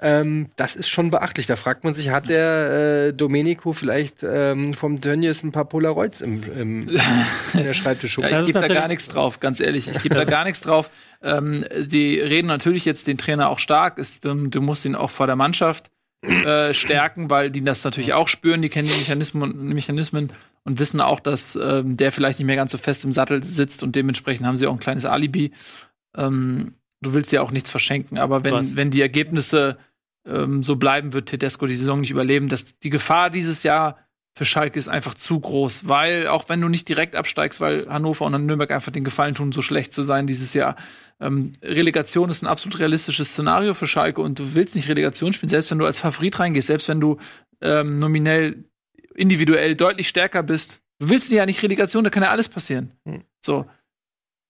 ähm, das ist schon beachtlich. Da fragt man sich, hat der äh, Domenico vielleicht ähm, vom Tönnies ein paar Polaroids im, im, in der Schreibtischschuppe? ja, ich gebe da gar nichts drauf, ganz ehrlich. Ich gebe da gar nichts drauf. Ähm, sie reden natürlich jetzt den Trainer auch stark. Ist, du, du musst ihn auch vor der Mannschaft äh, stärken, weil die das natürlich auch spüren, die kennen die Mechanismen, Mechanismen und wissen auch, dass ähm, der vielleicht nicht mehr ganz so fest im Sattel sitzt und dementsprechend haben sie auch ein kleines Alibi. Ähm, du willst ja auch nichts verschenken, aber wenn, wenn die Ergebnisse ähm, so bleiben, wird Tedesco die Saison nicht überleben. Das, die Gefahr dieses Jahr für Schalke ist einfach zu groß, weil auch wenn du nicht direkt absteigst, weil Hannover und Nürnberg einfach den Gefallen tun, so schlecht zu sein dieses Jahr. Ähm, Relegation ist ein absolut realistisches Szenario für Schalke und du willst nicht Relegation spielen, selbst wenn du als Favorit reingehst, selbst wenn du ähm, nominell individuell deutlich stärker bist. Du willst ja nicht Relegation, da kann ja alles passieren. Hm. So.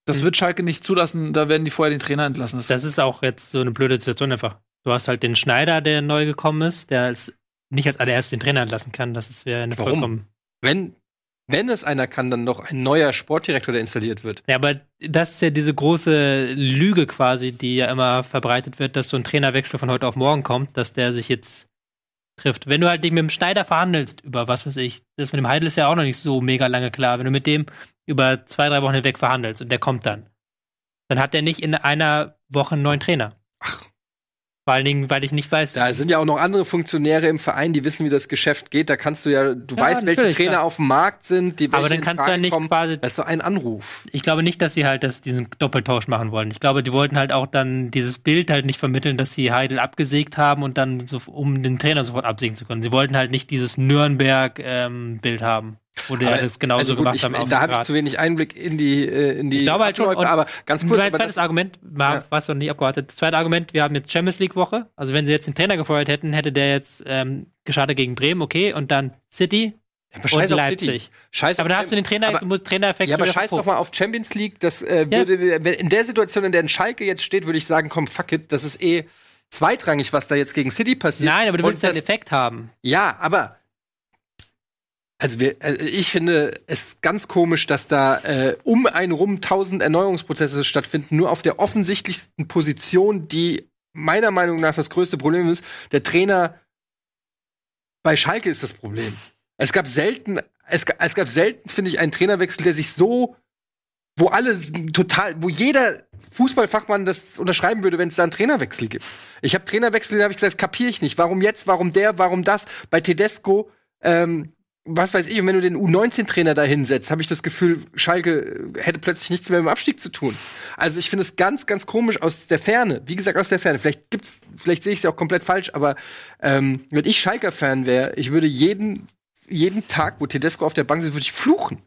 Das hm. wird Schalke nicht zulassen, da werden die vorher den Trainer entlassen. Das, das ist auch jetzt so eine blöde Situation einfach. Du hast halt den Schneider, der neu gekommen ist, der als, nicht als allererst den Trainer entlassen kann. Das wäre eine Warum? vollkommen. Wenn, wenn es einer kann, dann noch ein neuer Sportdirektor, der installiert wird. Ja, aber das ist ja diese große Lüge quasi, die ja immer verbreitet wird, dass so ein Trainerwechsel von heute auf morgen kommt, dass der sich jetzt trifft. Wenn du halt mit dem Schneider verhandelst über was weiß ich, das mit dem Heidel ist ja auch noch nicht so mega lange klar. Wenn du mit dem über zwei, drei Wochen hinweg verhandelst und der kommt dann, dann hat der nicht in einer Woche einen neuen Trainer. Vor allen Dingen, weil ich nicht weiß. Da sind ja auch noch andere Funktionäre im Verein, die wissen, wie das Geschäft geht. Da kannst du ja, du ja, weißt, welche Trainer ja. auf dem Markt sind, die Aber dann kannst du ja nicht kommen. quasi. Das ist so ein Anruf. Ich glaube nicht, dass sie halt das, diesen Doppeltausch machen wollen. Ich glaube, die wollten halt auch dann dieses Bild halt nicht vermitteln, dass sie Heidel abgesägt haben und dann so, um den Trainer sofort absägen zu können. Sie wollten halt nicht dieses Nürnberg-Bild ähm, haben. Wo der aber, das genauso also gut, gemacht ich, haben. Da habe ich zu wenig Einblick in die äh, in die. Ich glaube halt schon. aber ganz kurz. Mein zweites Argument, war, ja. was noch nicht abgewartet. Zweites Argument: Wir haben jetzt Champions League Woche. Also wenn sie jetzt den Trainer gefeuert hätten, hätte der jetzt ähm, geschadet gegen Bremen, okay, und dann City. Ja, aber scheiß und Leipzig. Scheiß aber da hast du den Trainer, aber, musst Trainereffekt. Ja, aber scheiß doch mal auf Champions League. Das äh, würde in der Situation, in der ein Schalke jetzt steht, würde ich sagen, komm, fuck it, das ist eh zweitrangig, was da jetzt gegen City passiert. Nein, aber du willst ja einen Effekt haben. Ja, aber also wir, also ich finde es ganz komisch, dass da äh, um einen rum tausend Erneuerungsprozesse stattfinden, nur auf der offensichtlichsten Position, die meiner Meinung nach das größte Problem ist. Der Trainer bei Schalke ist das Problem. Es gab selten, es, es gab selten, finde ich, einen Trainerwechsel, der sich so, wo alle total, wo jeder Fußballfachmann das unterschreiben würde, wenn es da einen Trainerwechsel gibt. Ich habe Trainerwechsel, habe ich gesagt, kapiere ich nicht. Warum jetzt? Warum der? Warum das? Bei Tedesco ähm, was weiß ich, und wenn du den U19-Trainer da hinsetzt, habe ich das Gefühl, Schalke hätte plötzlich nichts mehr mit dem Abstieg zu tun. Also ich finde es ganz, ganz komisch aus der Ferne. Wie gesagt, aus der Ferne. Vielleicht gibt's, vielleicht sehe ich es ja auch komplett falsch, aber ähm, wenn ich Schalker-Fan wäre, ich würde jeden, jeden Tag, wo Tedesco auf der Bank sitzt, würde ich fluchen.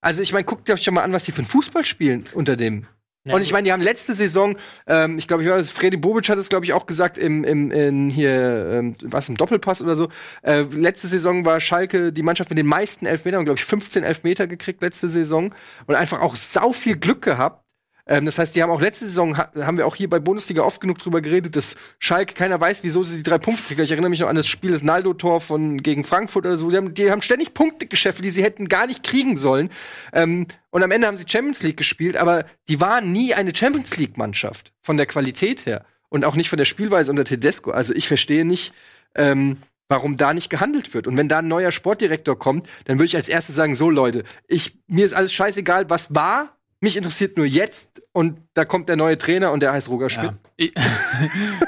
Also ich meine, guckt euch schon mal an, was die für ein Fußball spielen unter dem. Ja, und ich meine, die haben letzte Saison, ähm, ich glaube, ich weiß, Freddy Bobic hat es, glaube ich, auch gesagt, im, im in hier, ähm, was, im Doppelpass oder so. Äh, letzte Saison war Schalke die Mannschaft mit den meisten Elfmetern, glaube ich, 15 Elfmeter gekriegt letzte Saison und einfach auch sau viel Glück gehabt. Ähm, das heißt, die haben auch letzte Saison, ha haben wir auch hier bei Bundesliga oft genug drüber geredet, dass Schalke keiner weiß, wieso sie die drei Punkte kriegen. Ich erinnere mich noch an das Spiel des Naldo-Tor von gegen Frankfurt oder so. Die haben, die haben ständig Punktegeschäfte, die sie hätten gar nicht kriegen sollen. Ähm, und am Ende haben sie Champions League gespielt, aber die waren nie eine Champions League-Mannschaft von der Qualität her. Und auch nicht von der Spielweise unter Tedesco. Also ich verstehe nicht, ähm, warum da nicht gehandelt wird. Und wenn da ein neuer Sportdirektor kommt, dann würde ich als erstes sagen, so Leute, ich, mir ist alles scheißegal, was war, Mich interessiert nur jetzt und da kommt der neue Trainer und der heißt Roger Schmidt.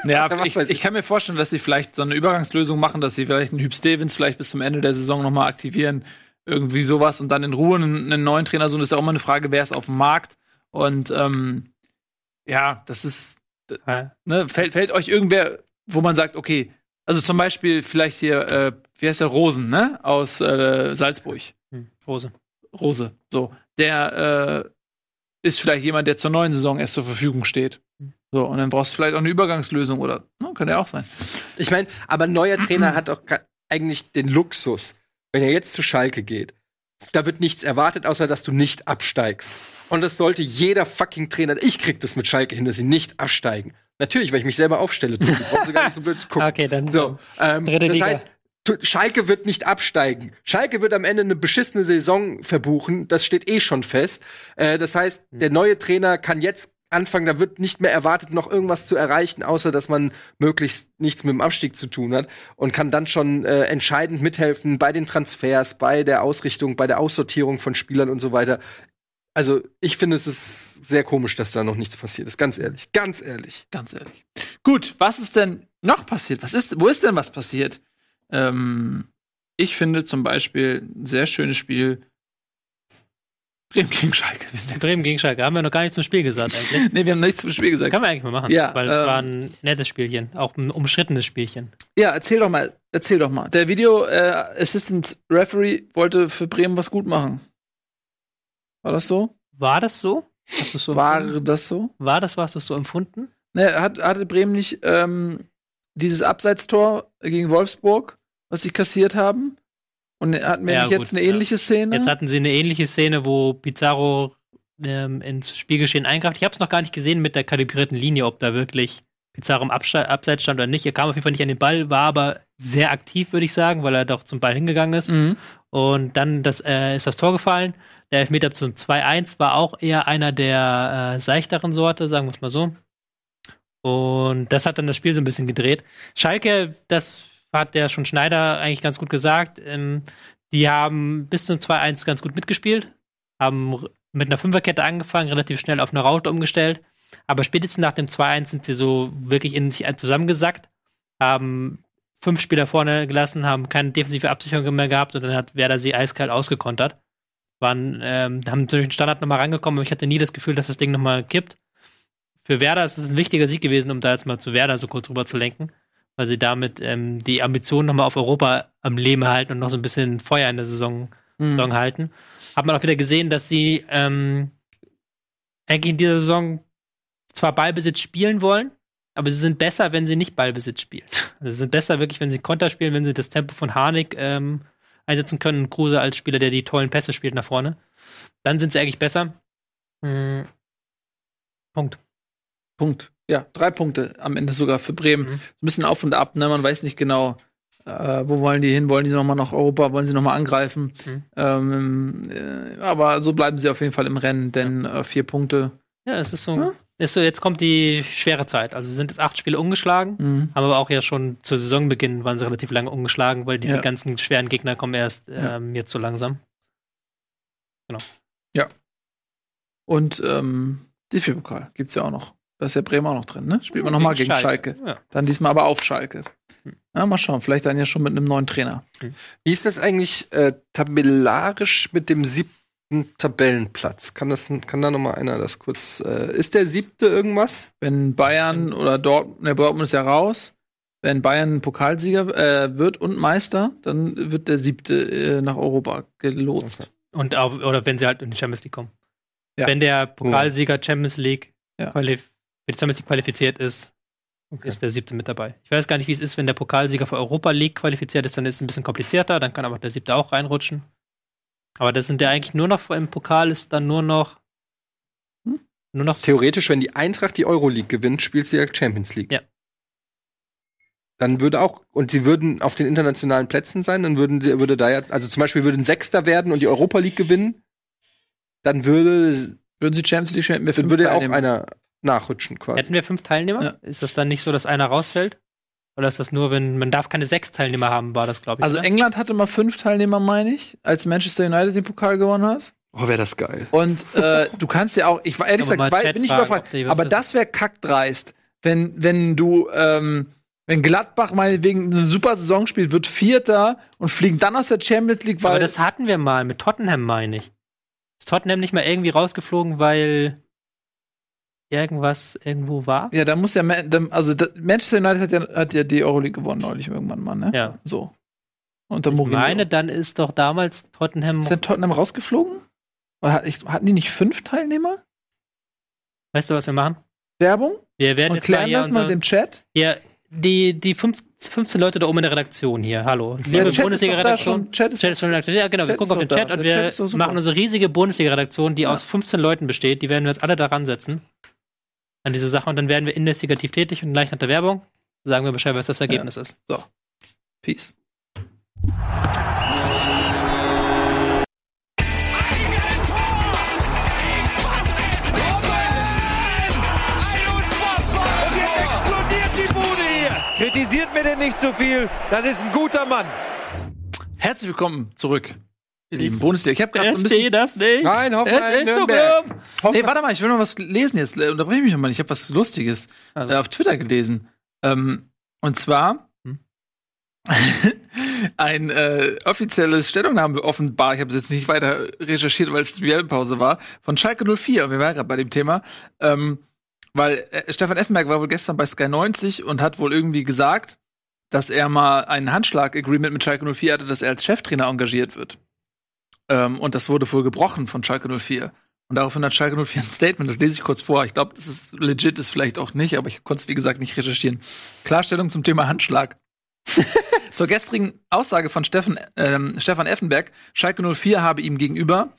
Ja, ja ich, ich, kann mir vorstellen, dass sie vielleicht so eine Übergangslösung machen, dass sie vielleicht einen Hüb Stevens vielleicht bis zum Ende der Saison nochmal aktivieren. Irgendwie sowas und dann in Ruhe einen, einen neuen Trainer suchen. Das ist ja auch mal eine Frage, wer ist auf dem Markt. Und ähm, ja, das ist. Ne, fällt, fällt euch irgendwer, wo man sagt, okay, also zum Beispiel vielleicht hier, äh, wie heißt der Rosen, ne? Aus äh, Salzburg. Hm, Rose. Rose. So. Der äh, ist vielleicht jemand, der zur neuen Saison erst zur Verfügung steht. So, und dann brauchst du vielleicht auch eine Übergangslösung oder, ne, kann ja auch sein. Ich meine, aber ein neuer Trainer hat auch eigentlich den Luxus, wenn er jetzt zu Schalke geht, da wird nichts erwartet, außer dass du nicht absteigst. Und das sollte jeder fucking Trainer, ich krieg das mit Schalke hin, dass sie nicht absteigen. Natürlich, weil ich mich selber aufstelle. Du brauchst gar nicht so blöd zu gucken. Okay, dann so. Ähm, dritte das Liga. heißt, Schalke wird nicht absteigen. Schalke wird am Ende eine beschissene Saison verbuchen. Das steht eh schon fest. Äh, das heißt, der neue Trainer kann jetzt anfangen, da wird nicht mehr erwartet, noch irgendwas zu erreichen, außer dass man möglichst nichts mit dem Abstieg zu tun hat und kann dann schon äh, entscheidend mithelfen bei den Transfers, bei der Ausrichtung, bei der Aussortierung von Spielern und so weiter. Also, ich finde, es ist sehr komisch, dass da noch nichts passiert ist. Ganz ehrlich. Ganz ehrlich. Ganz ehrlich. Gut, was ist denn noch passiert? Was ist, wo ist denn was passiert? Ähm, ich finde zum Beispiel ein sehr schönes Spiel. Bremen gegen Schalke. Bremen gegen Schalke. Haben wir noch gar nicht zum Spiel gesagt eigentlich. nee, wir haben nichts zum Spiel gesagt. Können wir eigentlich mal machen. Ja, Weil es ähm, war ein nettes Spielchen. Auch ein umstrittenes Spielchen. Ja, erzähl doch mal, erzähl doch mal. Der Video äh, Assistant Referee wollte für Bremen was gut machen. War das so? War das so? Hast so War das so? War das, was du so empfunden? Ne, hat, hatte Bremen nicht ähm, dieses Abseitstor gegen Wolfsburg, was sie kassiert haben? Und hatten wir Ja, nicht gut, jetzt eine ja. ähnliche Szene? Jetzt hatten sie eine ähnliche Szene, wo Pizarro ähm, ins Spielgeschehen eingreift. Ich habe es noch gar nicht gesehen mit der kalibrierten Linie, ob da wirklich Pizarro im Abste Abseits stand oder nicht. Er kam auf jeden Fall nicht an den Ball, war aber sehr aktiv, würde ich sagen, weil er doch zum Ball hingegangen ist. mhm. Und dann das, äh, ist das Tor gefallen. Der Elfmeter zum 2-1 war auch eher einer der äh, seichteren Sorte, sagen wir es mal so. Und das hat dann das Spiel so ein bisschen gedreht. Schalke, das hat der schon Schneider eigentlich ganz gut gesagt. Ähm, die haben bis zum 2-1 ganz gut mitgespielt, haben mit einer Fünferkette angefangen, relativ schnell auf eine Raute umgestellt. Aber spätestens nach dem 2-1 sind sie so wirklich in sich zusammengesackt, haben fünf Spieler vorne gelassen, haben keine defensive Absicherung mehr gehabt und dann hat Werder sie eiskalt ausgekontert. Waren, ähm, haben natürlich den Standard nochmal rangekommen, aber ich hatte nie das Gefühl, dass das Ding nochmal kippt. Für Werder ist es ein wichtiger Sieg gewesen, um da jetzt mal zu Werder so kurz rüber zu lenken, weil sie damit ähm, die Ambitionen nochmal auf Europa am Leben halten und noch so ein bisschen Feuer in der Saison, Mhm. Saison halten. Hat man auch wieder gesehen, dass sie ähm, eigentlich in dieser Saison zwar Ballbesitz spielen wollen, aber sie sind besser, wenn sie nicht Ballbesitz spielen. Also sie sind besser wirklich, wenn sie Konter spielen, wenn sie das Tempo von Harnik ähm, einsetzen können und Kruse als Spieler, der die tollen Pässe spielt nach vorne. Dann sind sie eigentlich besser. Mhm. Punkt. Punkt. Ja, drei Punkte am Ende sogar für Bremen. Mhm. Ein bisschen auf und ab, ne? Man weiß nicht genau, äh, wo wollen die hin? Wollen die nochmal nach Europa? Wollen sie nochmal angreifen? Mhm. Ähm, äh, aber so bleiben sie auf jeden Fall im Rennen, denn äh, vier Punkte. Ja, es ist so, Ja. ist so, jetzt kommt die schwere Zeit. Also sind jetzt acht Spiele ungeschlagen, Mhm. haben aber auch ja schon zu Saisonbeginn waren sie relativ lange ungeschlagen, weil die Ja. ganzen schweren Gegner kommen erst Ja. ähm, jetzt so langsam. Und ähm, DFB-Pokal gibt's ja auch noch. Da ist ja Bremen auch noch drin, ne? Spielt man nochmal gegen Schalke. Ja. Dann diesmal aber auf Schalke. Hm. Ja, mal schauen, vielleicht dann ja schon mit einem neuen Trainer. Wie ist das eigentlich äh, tabellarisch mit dem siebten Tabellenplatz? Kann, das, kann da noch mal einer das kurz. Äh, ist der siebte irgendwas? Wenn Bayern oder Dortmund, ne, Dortmund ist ja raus. Wenn Bayern Pokalsieger äh, wird und Meister, dann wird der siebte äh, nach Europa gelotst. Und auch, oder wenn sie halt in die Champions League kommen. Ja. Wenn der Pokalsieger Champions League Ja. qualif für die Champions League qualifiziert ist, ist der siebte mit dabei. Ich weiß gar nicht, wie es ist, wenn der Pokalsieger für Europa League qualifiziert ist, dann ist es ein bisschen komplizierter, dann kann aber der siebte auch reinrutschen. Aber das sind ja eigentlich nur noch im Pokal ist dann nur noch Hm? nur noch Theoretisch, wenn die Eintracht die Euroleague gewinnt, spielt sie ja Champions League. Ja. Dann würde auch, und sie würden auf den internationalen Plätzen sein, dann würden, würde da ja, also zum Beispiel würden Sechster werden und die Europa League gewinnen, dann würde, Würden sie Champions League wir dann würde auch Teilnehmer. einer nachrutschen quasi. hätten wir fünf Teilnehmer? Ja. Ist das dann nicht so, dass einer rausfällt? Oder ist das nur, wenn man darf keine sechs Teilnehmer haben, war das glaube ich. Also oder? England hatte mal fünf Teilnehmer, meine ich, als Manchester United den Pokal gewonnen hat. Oh, wäre das geil. Und äh, du kannst ja auch, ich war ehrlich gesagt, weil, bin ich überfragt, aber wissen. das wäre kackdreist, wenn, wenn du, ähm, wenn Gladbach meinetwegen eine super Saison spielt, wird Vierter und fliegen dann aus der Champions League, weil Aber das hatten wir mal mit Tottenham, meine ich. Ist Tottenham nicht mal irgendwie rausgeflogen, weil irgendwas irgendwo war? ja, da muss ja, also Manchester United hat ja, hat ja die Euroleague gewonnen neulich irgendwann mal, ne? Ja. So. Unter Ich Mourinho. meine, dann ist doch damals Tottenham. Ist denn Tottenham rausgeflogen? Hat- ich- Hatten die nicht fünf Teilnehmer? Weißt du, was wir machen? Werbung? Wir werden Und jetzt klären das mal unser- im Chat? Ja, die, die fünf, 15 Leute da oben in der Redaktion hier. Hallo. Ja, Liebe Bundesliga-Redaktion. schon. Chat Chat ist schon aktiv. Ja, genau. wir Chat gucken auf den Chat da. und Der wir machen unsere riesige Bundesliga-Redaktion, die Ja. aus 15 Leuten besteht. Die werden wir jetzt alle daran setzen. An diese Sache. Und dann werden wir investigativ tätig und gleich nach der Werbung sagen wir Bescheid, was das Ergebnis ist. Peace. Explodiert die Bude hier. Kritisiert mir denn nicht zu viel. Das ist ein guter Mann. Herzlich willkommen zurück, lieben Bundesliga. Ich habe gerade ein bisschen Verstehe das nicht. Nein, Hoffenheim, Nürnberg. Nee, warte mal, ich will noch was lesen jetzt. Äh, Unterbreche ich mich nochmal. Ich habe was Lustiges Also. äh, auf Twitter gelesen. Ähm, und zwar Hm. ein äh, offizielles Stellungnahme offenbar, ich habe es jetzt nicht weiter recherchiert, weil es die Werbepause war, von Schalke 04. Wir waren gerade bei dem Thema. Ähm, weil äh, Stefan Effenberg war wohl gestern bei Sky 90 und hat wohl irgendwie gesagt, dass er mal ein Handschlag-Agreement mit Schalke 04 hatte, dass er als Cheftrainer engagiert wird. Ähm, und das wurde wohl gebrochen von Schalke 04. Und daraufhin hat Schalke 04 ein Statement, das lese ich kurz vor. Ich glaube, das ist legit, ist vielleicht auch nicht, aber ich konnte es, wie gesagt, nicht recherchieren. Klarstellung zum Thema Handschlag. Zur gestrigen Aussage von Steffen, ähm, Stefan Effenberg, Schalke 04 habe ihm gegenüber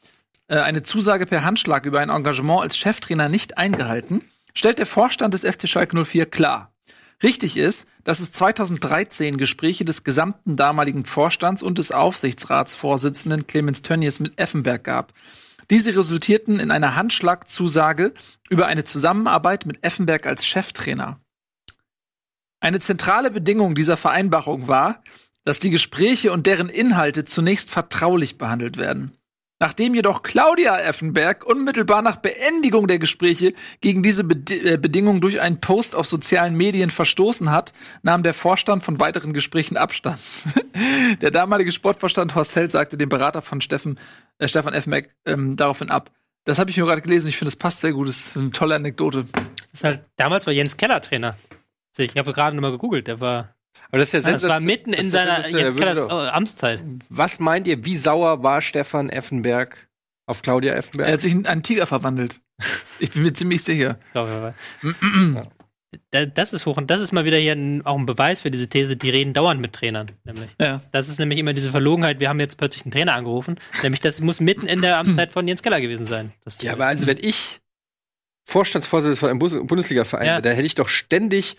äh, eine Zusage per Handschlag über ein Engagement als Cheftrainer nicht eingehalten, stellt der Vorstand des FC Schalke 04 klar. Richtig ist, dass es 2013 Gespräche des gesamten damaligen Vorstands und des Aufsichtsratsvorsitzenden Clemens Tönnies mit Effenberg gab. Diese resultierten in einer Handschlagzusage über eine Zusammenarbeit mit Effenberg als Cheftrainer. Eine zentrale Bedingung dieser Vereinbarung war, dass die Gespräche und deren Inhalte zunächst vertraulich behandelt werden. Nachdem jedoch Claudia Effenberg unmittelbar nach Beendigung der Gespräche gegen diese Bedi äh, Bedingung durch einen Post auf sozialen Medien verstoßen hat, nahm der Vorstand von weiteren Gesprächen Abstand. der damalige Sportvorstand Horst Held sagte dem Berater von Steffen, äh, Stefan Effenberg ähm, daraufhin ab. Das habe ich nur gerade gelesen. Ich finde, es passt sehr gut. Das ist eine tolle Anekdote. Das ist halt, damals war Jens Keller Trainer. Ich habe gerade noch mal gegoogelt, der war, Aber das ist ja das war mitten in seiner sensationell. Doch- äh, Amtszeit. Was meint ihr, wie sauer war Stefan Effenberg auf Claudia Effenberg? Er hat sich in einen Tiger verwandelt. Ich bin mir ziemlich sicher. glaube Das ist hoch und das ist mal wieder hier ein, auch ein Beweis für diese These, die reden dauernd mit Trainern, nämlich. Ja. Das ist nämlich immer diese Verlogenheit, wir haben jetzt plötzlich einen Trainer angerufen, nämlich das muss mitten in der Amtszeit von Jens Keller gewesen sein. Das ja, aber also wenn ich Vorstandsvorsitzender von einem Bundesliga-Verein Ja. wäre, da hätte ich doch ständig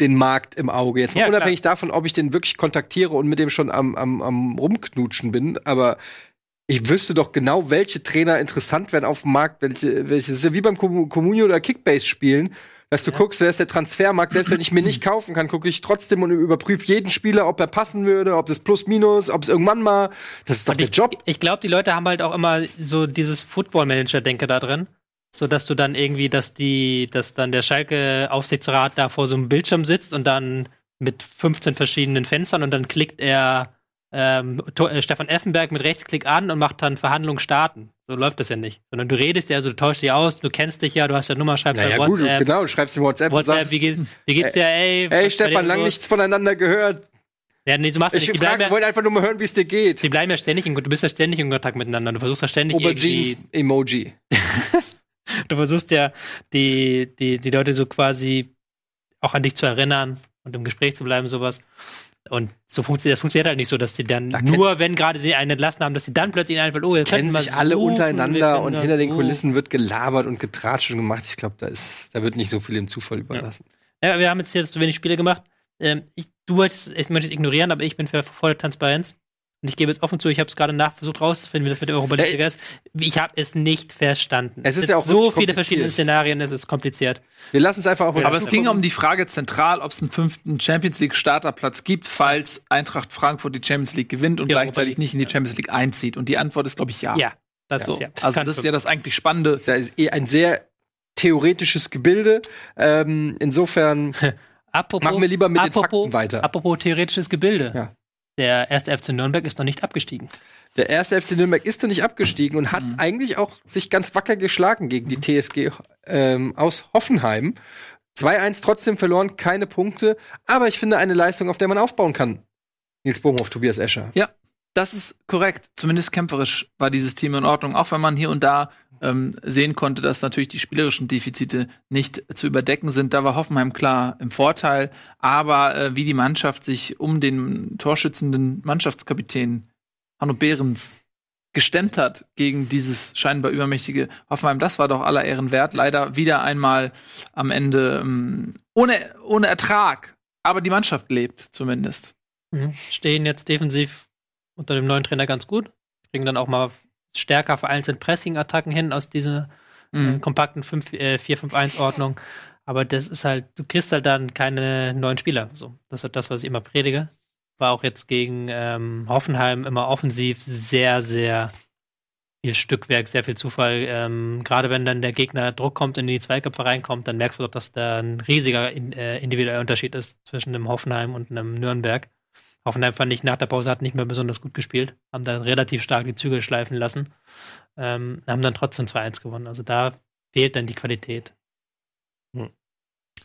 den Markt im Auge. Jetzt mal Ja, unabhängig davon, ob ich den wirklich kontaktiere und mit dem schon am, am, am rumknutschen bin, aber ich wüsste doch genau, welche Trainer interessant wären auf dem Markt, welche, welche das ist ja wie beim Com- Communio oder Kickbase spielen, dass du guckst, wer ist der Transfermarkt, selbst wenn ich mir nicht kaufen kann, gucke ich trotzdem und überprüfe jeden Spieler, ob er passen würde, ob das Plus Minus, ob es irgendwann mal, das ist doch Und der ich, Job. Ich glaube, die Leute haben halt auch immer so dieses Football-Manager-Denke da drin. So dass du dann irgendwie, dass die, dass dann der Schalke-Aufsichtsrat da vor so einem Bildschirm sitzt und dann mit 15 verschiedenen Fenstern und dann klickt er ähm, äh, Stefan Effenberg mit Rechtsklick an und macht dann Verhandlungen starten. So läuft das ja nicht. Sondern du redest ja, also du tauschst dich aus, du kennst dich ja, du hast ja Nummer, schreibst Naja, ja gut, WhatsApp. genau, du schreibst in WhatsApp, WhatsApp, sagst, wie, geht, wie geht's dir, ey? Ey, Stefan, dir lang so? nichts voneinander gehört. Ja, nee, so machst du Ich nicht. Die frage, ja, wollte einfach nur mal hören, wie es dir geht. die bleiben ja ständig in, du bist ja ständig in Kontakt miteinander. Du versuchst ja ständig irgendwie Aubergines-Emoji. du versuchst ja, die, die, die Leute so quasi auch an dich zu erinnern und im Gespräch zu bleiben, sowas. Und so funktioniert das funktioniert halt nicht so, dass die dann Da nur, wenn gerade sie einen entlassen haben, dass sie dann plötzlich einfallen, oh, wir Kennen sich alle suchen, wir untereinander und hinter den so. Kulissen wird gelabert und getratscht und gemacht. Ich glaube, da, ist- da wird nicht so viel dem Zufall überlassen. Ja, wir haben jetzt hier zu wenig Spiele gemacht. Ähm, ich, du wolltest, ich möchte es ignorieren, aber ich bin für volle Transparenz. Und ich gebe jetzt offen zu, ich habe es gerade nach versucht rauszufinden, wie das mit der Europa League Ja, ist. Ich habe es nicht verstanden. Es ist ja auch so viele verschiedene Szenarien, es ist kompliziert. Wir lassen es einfach auf uns Aber es ging um die Frage zentral, ob es einen fünften Champions League Starterplatz gibt, falls Eintracht Frankfurt die Champions League gewinnt und Ja, gleichzeitig nicht in die Champions League einzieht. Und die Antwort ist, glaube ich, ja. Ja. Das ja. Ist ja also das ist ja das eigentlich Spannende. Das ist ja eh ein sehr theoretisches Gebilde. Ähm, insofern apropos, machen wir lieber mit apropos, den Fakten weiter. Apropos theoretisches Gebilde. Ja. Der erste FC Nürnberg ist noch nicht abgestiegen. Der erste FC Nürnberg ist noch nicht abgestiegen und hat mhm. eigentlich auch sich ganz wacker geschlagen gegen die TSG ähm, aus Hoffenheim. 2-1 trotzdem verloren, keine Punkte, aber ich finde eine Leistung, auf der man aufbauen kann. Nils Bohmhoff, Tobias Escher. Ja, das ist korrekt. Zumindest kämpferisch war dieses Team in Ordnung, auch wenn man hier und da ähm, sehen konnte, dass natürlich die spielerischen Defizite nicht zu überdecken sind. Da war Hoffenheim klar im Vorteil, aber äh, wie die Mannschaft sich um den torschützenden Mannschaftskapitän Hanno Behrens gestemmt hat gegen dieses scheinbar übermächtige Hoffenheim, das war doch aller Ehren wert. Leider wieder einmal am Ende ähm, ohne, ohne Ertrag, aber die Mannschaft lebt zumindest. Mhm. Stehen jetzt defensiv unter dem neuen Trainer ganz gut, kriegen dann auch mal stärker vereinzelt Pressing-Attacken hin aus dieser äh, mhm. äh, kompakten 4-5-1-Ordnung. Aber das ist halt, du kriegst halt dann keine neuen Spieler. So, das ist halt das, was ich immer predige. War auch jetzt gegen ähm, Hoffenheim immer offensiv sehr, sehr viel Stückwerk, sehr viel Zufall. Ähm, Gerade wenn dann der Gegner Druck kommt und in die Zweiköpfe reinkommt, dann merkst du doch, dass da ein riesiger in, äh, individueller Unterschied ist zwischen einem Hoffenheim und einem Nürnberg. Hoffenheim fand ich nach der Pause hat nicht mehr besonders gut gespielt, haben dann relativ stark die Zügel schleifen lassen, ähm, haben dann trotzdem 2-1 gewonnen. Also da fehlt dann die Qualität. Hm.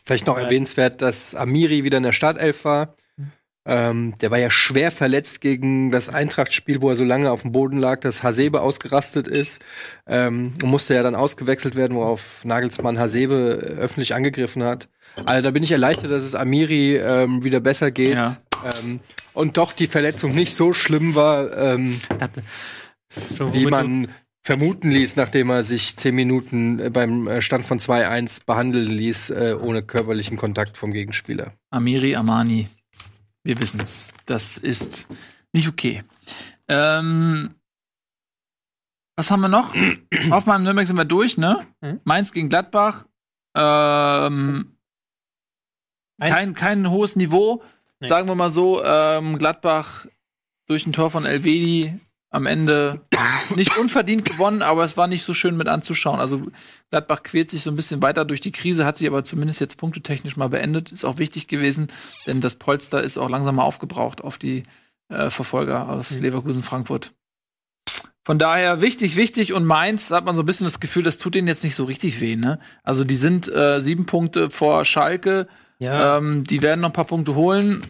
Vielleicht noch erwähnenswert, dass Amiri wieder in der Startelf war. Hm. Ähm, der war ja schwer verletzt gegen das Eintracht-Spiel, wo er so lange auf dem Boden lag, dass Hasebe ausgerastet ist. Ähm, und musste ja dann ausgewechselt werden, worauf Nagelsmann Hasebe öffentlich angegriffen hat. Also da bin ich erleichtert, dass es Amiri ähm, wieder besser geht. Ja. Ähm, und doch die Verletzung nicht so schlimm war, ähm, wie man vermuten ließ, nachdem er sich zehn Minuten äh, beim äh, Stand von 2-1 behandeln ließ, äh, ohne körperlichen Kontakt vom Gegenspieler. Amiri Amani, wir wissen's. Das ist nicht okay. Ähm, was haben wir noch? Auf meinem Nürnberg sind wir durch, ne? Mhm. Mainz gegen Gladbach. Ähm, kein, kein hohes Niveau. Nee. Sagen wir mal so, ähm, Gladbach durch ein Tor von Elvedi am Ende nicht unverdient gewonnen, aber es war nicht so schön mit anzuschauen. Also Gladbach quält sich so ein bisschen weiter durch die Krise, hat sich aber zumindest jetzt punktetechnisch mal beendet. Ist auch wichtig gewesen, denn das Polster ist auch langsam mal aufgebraucht auf die äh, Verfolger aus mhm. Leverkusen Frankfurt. Von daher wichtig, wichtig und Mainz hat man so ein bisschen das Gefühl, das tut denen jetzt nicht so richtig weh. Ne? Also die sind äh, sieben Punkte vor Schalke ja. Ähm, die werden noch ein paar Punkte holen.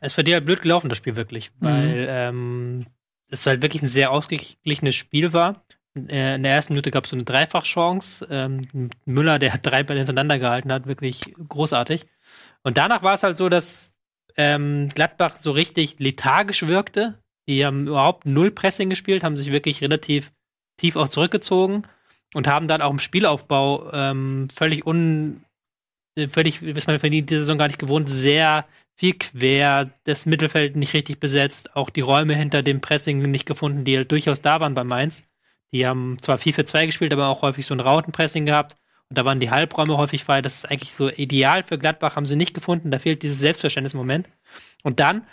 Es wird ja blöd gelaufen, das Spiel wirklich, mhm. weil ähm, es halt wirklich ein sehr ausgeglichenes Spiel war. Äh, in der ersten Minute gab es so eine Dreifachchance. Ähm, Müller, der drei Bälle hintereinander gehalten hat, wirklich großartig. Und danach war es halt so, dass ähm, Gladbach so richtig lethargisch wirkte. Die haben überhaupt null Pressing gespielt, haben sich wirklich relativ tief auch zurückgezogen und haben dann auch im Spielaufbau ähm, völlig un völlig, ist man für die Saison gar nicht gewohnt, sehr viel quer, das Mittelfeld nicht richtig besetzt, auch die Räume hinter dem Pressing nicht gefunden, die halt durchaus da waren bei Mainz. Die haben zwar 4 für 2 gespielt, aber auch häufig so ein Rautenpressing gehabt. Und da waren die Halbräume häufig frei. Das ist eigentlich so ideal für Gladbach, haben sie nicht gefunden. Da fehlt dieses Selbstverständnis im Moment. Und dann,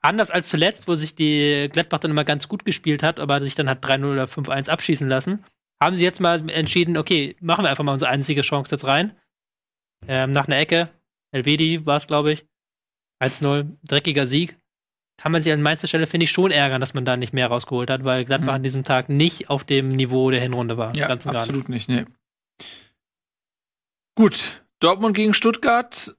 anders als zuletzt, wo sich die Gladbach dann immer ganz gut gespielt hat, aber sich dann hat 3-0 oder 5-1 abschießen lassen, haben sie jetzt mal entschieden, okay, machen wir einfach mal unsere einzige Chance jetzt rein ähm, nach einer Ecke. Elvedi war es, glaube ich. 1-0, dreckiger Sieg. Kann man sich an meiner Stelle, finde ich, schon ärgern, dass man da nicht mehr rausgeholt hat, weil Gladbach mhm. an diesem Tag nicht auf dem Niveau der Hinrunde war. Ja, absolut nicht, nee. Gut, Dortmund gegen Stuttgart.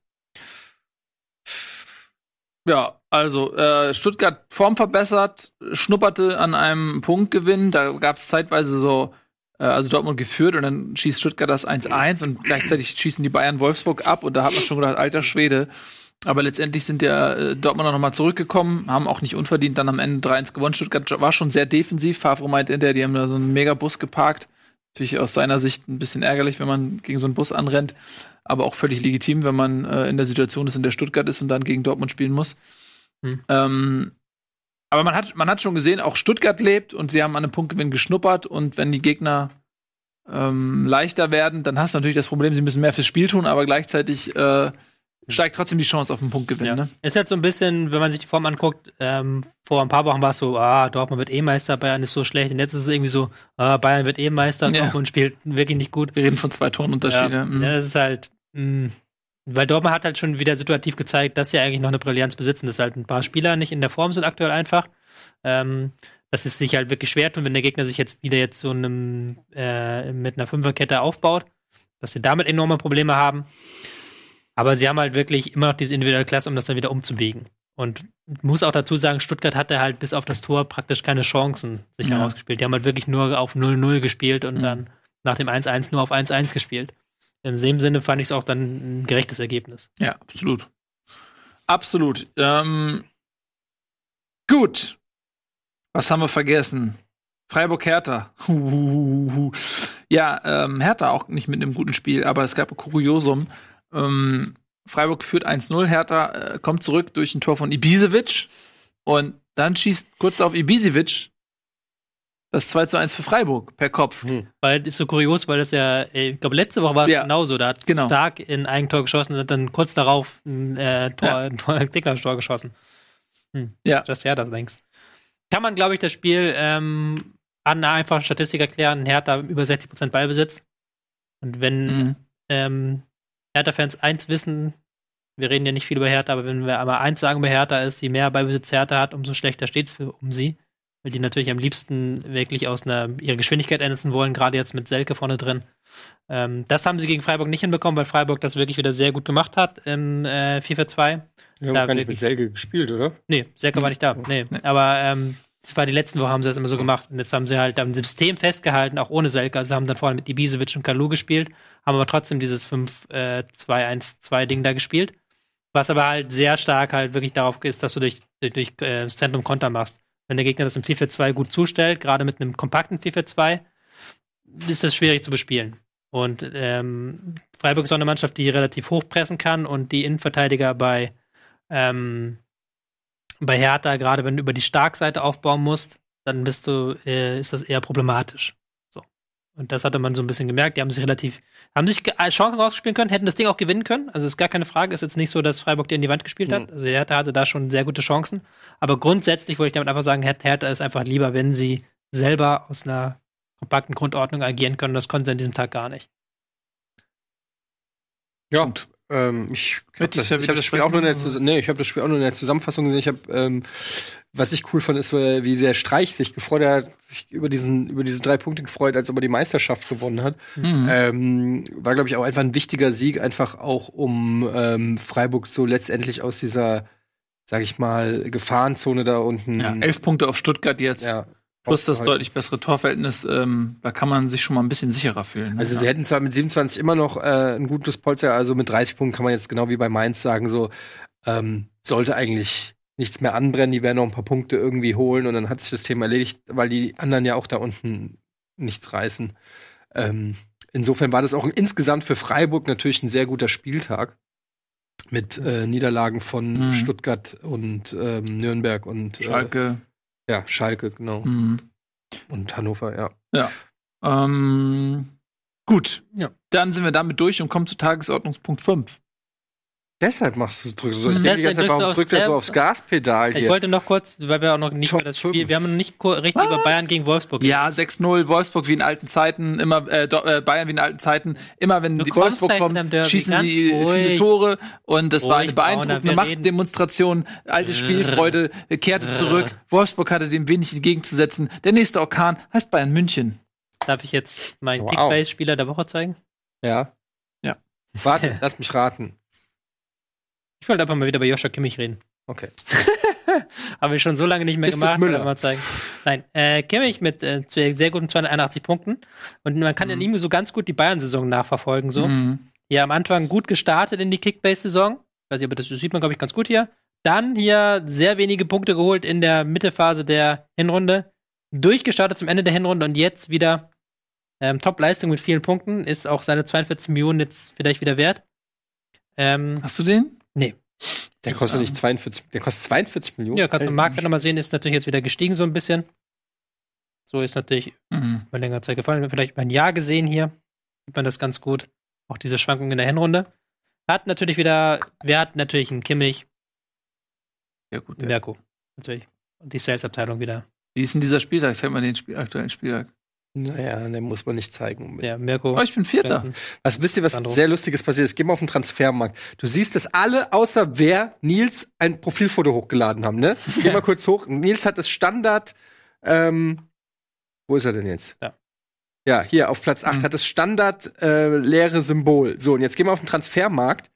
Ja, also äh, Stuttgart Form verbessert, schnupperte an einem Punktgewinn. Da gab es zeitweise so also Dortmund geführt und dann schießt Stuttgart das 1-1 und gleichzeitig schießen die Bayern Wolfsburg ab und da hat man schon gedacht, alter Schwede. Aber letztendlich sind der äh, Dortmunder nochmal zurückgekommen, haben auch nicht unverdient dann am Ende 3-1 gewonnen. Stuttgart war schon sehr defensiv. Favre meint der, die haben da so einen Megabus geparkt. Natürlich aus seiner Sicht ein bisschen ärgerlich, wenn man gegen so einen Bus anrennt, aber auch völlig legitim, wenn man äh, in der Situation ist, in der Stuttgart ist und dann gegen Dortmund spielen muss. Hm. Ähm, aber man hat, man hat schon gesehen, auch Stuttgart lebt und sie haben an einem Punktgewinn geschnuppert und wenn die Gegner ähm, leichter werden, dann hast du natürlich das Problem, sie müssen mehr fürs Spiel tun, aber gleichzeitig äh, steigt trotzdem die Chance auf den Punktgewinn. Ja. Ne? Ist jetzt so ein bisschen, wenn man sich die Form anguckt, ähm, vor ein paar Wochen war es so, ah, Dortmund wird eh Meister, Bayern ist so schlecht. Und jetzt ist es irgendwie so, ah, Bayern wird eh Meister, Ja. Dortmund spielt wirklich nicht gut. Wir reden von zwei Toren Unterschiede. Ja, Mhm. ja, das ist halt, mh, weil Dortmund hat halt schon wieder situativ gezeigt, dass sie eigentlich noch eine Brillanz besitzen, dass halt ein paar Spieler nicht in der Form sind aktuell einfach. Ähm, dass es sich halt wirklich schwer tun, wenn der Gegner sich jetzt wieder jetzt so einem, äh, mit einer Fünferkette aufbaut, dass sie damit enorme Probleme haben. Aber sie haben halt wirklich immer noch diese individuelle Klasse, um das dann wieder umzubiegen. Und muss auch dazu sagen, Stuttgart hatte halt bis auf das Tor praktisch keine Chancen sich Ja. herausgespielt. Die haben halt wirklich nur auf 0-0 gespielt und Mhm. dann nach dem 1-1 nur auf 1-1 gespielt. In dem Sinne fand ich es auch dann ein gerechtes Ergebnis. Ja, absolut. Absolut. Ähm, gut. Was haben wir vergessen? Freiburg-Hertha. Ja, ähm, Hertha auch nicht mit einem guten Spiel, aber es gab ein Kuriosum. Ähm, Freiburg führt 1-0, Hertha äh, kommt zurück durch ein Tor von Ibisevic und dann schießt kurz auf Ibisevic das 2 zu 1 für Freiburg per Kopf. Weil das ist so kurios, weil das ja, äh, ich glaube, letzte Woche war es Ja. genauso. Da hat Genau. Stark in Eigentor geschossen und hat dann kurz darauf ein äh, Tor, Ja. ein Tor, ein geschossen. Hm. Ja. Just Hertha links. Kann man, glaube ich, das Spiel ähm, an einer einfachen Statistik erklären. Hertha über 60% Ballbesitz. Und wenn Mhm. ähm, Hertha-Fans eins wissen, wir reden ja nicht viel über Hertha, aber wenn wir aber eins sagen bei Hertha ist, je mehr Ballbesitz Hertha hat, umso schlechter steht es um sie. Weil die natürlich am liebsten wirklich aus einer, ihre Geschwindigkeit ändern wollen, gerade jetzt mit Selke vorne drin. Ähm, das haben sie gegen Freiburg nicht hinbekommen, weil Freiburg das wirklich wieder sehr gut gemacht hat im äh, 4-4-2. Wir haben Da gar nicht mit Selke gespielt, oder? Nee, Selke war nicht da. Nee. Aber ähm, das war die letzten Woche, haben sie das immer so gemacht. Und jetzt haben sie halt am System festgehalten, auch ohne Selke. Also haben dann vorne mit Ibisevic und Kalu gespielt, haben aber trotzdem dieses 5-2-1-2-Ding da gespielt. Was aber halt sehr stark halt wirklich darauf ist, dass du durch, durch, durch äh, das Zentrum Konter machst. Wenn der Gegner das im 4-4-2 gut zustellt, gerade mit einem kompakten 4-4-2, ist das schwierig zu bespielen. Und ähm, Freiburg ist auch eine Mannschaft, die relativ hoch pressen kann und die Innenverteidiger bei ähm, bei Hertha, gerade wenn du über die Starkseite aufbauen musst, dann bist du, äh, ist das eher problematisch. Und das hatte man so ein bisschen gemerkt. Die haben sich relativ, haben sich äh, Chancen rausgespielt können, hätten das Ding auch gewinnen können. Also ist gar keine Frage. Ist jetzt nicht so, dass Freiburg dir in die Wand gespielt hat. Also Hertha hatte da schon sehr gute Chancen. Aber grundsätzlich wollte ich damit einfach sagen, Her- Hertha ist einfach lieber, wenn sie selber aus einer kompakten Grundordnung agieren können. Das konnten sie an diesem Tag gar nicht. Ja. Ähm, ich habe das, ich da ich hab das Spiel auch nur in der, widersprechen? Zus- nee, ich hab das Spiel auch nur in der Zusammenfassung gesehen. Ich habe, ähm, was ich cool fand, ist, äh, wie sehr Streich sich gefreut hat, sich über diesen, über diese drei Punkte gefreut, als ob er die Meisterschaft gewonnen hat. Mhm. Ähm, war, glaube ich, auch einfach ein wichtiger Sieg, einfach auch um ähm, Freiburg so letztendlich aus dieser, sag ich mal, Gefahrenzone da unten. Ja, elf Punkte auf Stuttgart jetzt. ja, Plus das deutlich bessere Torverhältnis, ähm, da kann man sich schon mal ein bisschen sicherer fühlen. ne? Also sie hätten zwar mit 27 immer noch äh, ein gutes Polster, also mit 30 Punkten kann man jetzt genau wie bei Mainz sagen, so ähm, sollte eigentlich nichts mehr anbrennen, die werden noch ein paar Punkte irgendwie holen und dann hat sich das Thema erledigt, weil die anderen ja auch da unten nichts reißen. Ähm, insofern war das auch insgesamt für Freiburg natürlich ein sehr guter Spieltag mit äh, Niederlagen von Mhm. Stuttgart und ähm, Nürnberg und äh, Schalke. Ja, Schalke, genau. Mhm. Und Hannover, ja. Ähm, gut. Ja. Dann sind wir damit durch und kommen zu Tagesordnungspunkt 5. Deshalb machst du drückst du so. Ich Mhm. denke die ganze Zeit, Deshalb drückst warum du aufs drückt er so aufs Gaspedal Ich hier? wollte noch kurz, weil wir auch noch nicht Top über das Spiel, wir haben noch nicht richtig über Was? Bayern gegen Wolfsburg Ja, 6-0, Wolfsburg wie in alten Zeiten, immer äh, äh, Bayern wie in alten Zeiten. Immer wenn Du die Wolfsburg kommen, schießen sie viele. Tore und das war eine beeindruckende Machtdemonstration. Alte Spielfreude kehrte zurück. Wolfsburg hatte dem wenig entgegenzusetzen. Der nächste Orkan heißt Bayern München. Darf ich jetzt meinen Wow. Kickbase-Spieler der Woche zeigen? Ja. Ja. Warte, lass mich raten. Ich wollte einfach mal wieder bei Joscha Kimmich reden. Okay. Habe ich schon so lange nicht mehr Ist gemacht. Müller? wollte Mal zeigen. Nein, äh, Kimmich mit äh, sehr guten 281 Punkten. Und man kann in ihm so ganz gut die Bayern-Saison nachverfolgen. So. Mhm. Hier am Anfang gut gestartet in die Kickbase-Saison. Weiß nicht, aber das sieht man, glaube ich, ganz gut hier. Dann hier sehr wenige Punkte geholt in der Mittelphase der Hinrunde. Durchgestartet zum Ende der Hinrunde und jetzt wieder ähm, Top-Leistung mit vielen Punkten. Ist auch seine 42 Millionen jetzt vielleicht wieder wert. Ähm, Hast du den? Nee. Der kostet nicht 42, der kostet 42 Millionen. Ja, kannst du Ey, im Marktwert nochmal sehen, ist natürlich jetzt wieder gestiegen so ein bisschen. So ist natürlich Mhm. über längere Zeit gefallen. Vielleicht über ein Jahr gesehen hier, sieht man das ganz gut. Auch diese Schwankungen in der Hinrunde. Hat natürlich wieder, wer hat natürlich einen Kimmich? Ja, gut. Ja. Mirko. Natürlich. Und die Sales-Abteilung wieder. Wie ist denn dieser Spieltag? Zeig mal den Spiel, aktuellen Spieltag. Naja, den muss man nicht zeigen. Ja, Mirko. Oh, ich bin Vierter. Was wisst ihr, was Sandro. sehr lustiges passiert ist? Geh mal auf den Transfermarkt. Du siehst, dass alle außer wer Nils ein Profilfoto hochgeladen haben, ne? Geh mal kurz hoch. Nils hat das Standard. Ähm, wo ist er denn jetzt? Ja. Ja, hier auf Platz 8 Mhm. hat das Standard äh, leere Symbol. So, und jetzt gehen wir auf den Transfermarkt.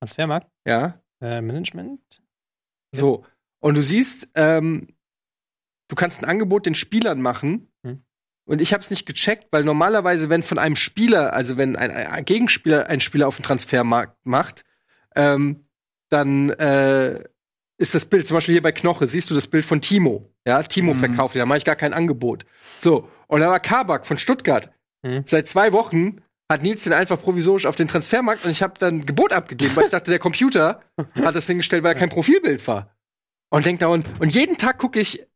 Transfermarkt. Ja. Äh, Management. So. Und du siehst, ähm, du kannst ein Angebot den Spielern machen. Hm. Und ich habe es nicht gecheckt, weil normalerweise, wenn von einem Spieler, also wenn ein, ein Gegenspieler einen Spieler auf den Transfermarkt macht, ähm, dann äh, ist das Bild, zum Beispiel hier bei Knoche, siehst du das Bild von Timo. Ja, Timo Mhm. verkauft, da mache ich gar kein Angebot. So, und da war Kabak von Stuttgart. Mhm. Seit zwei Wochen hat Nils den einfach provisorisch auf den Transfermarkt und ich habe dann Gebot abgegeben, weil ich dachte, der Computer hat das hingestellt, weil er kein Profilbild war. Und denk da und, und jeden Tag gucke ich,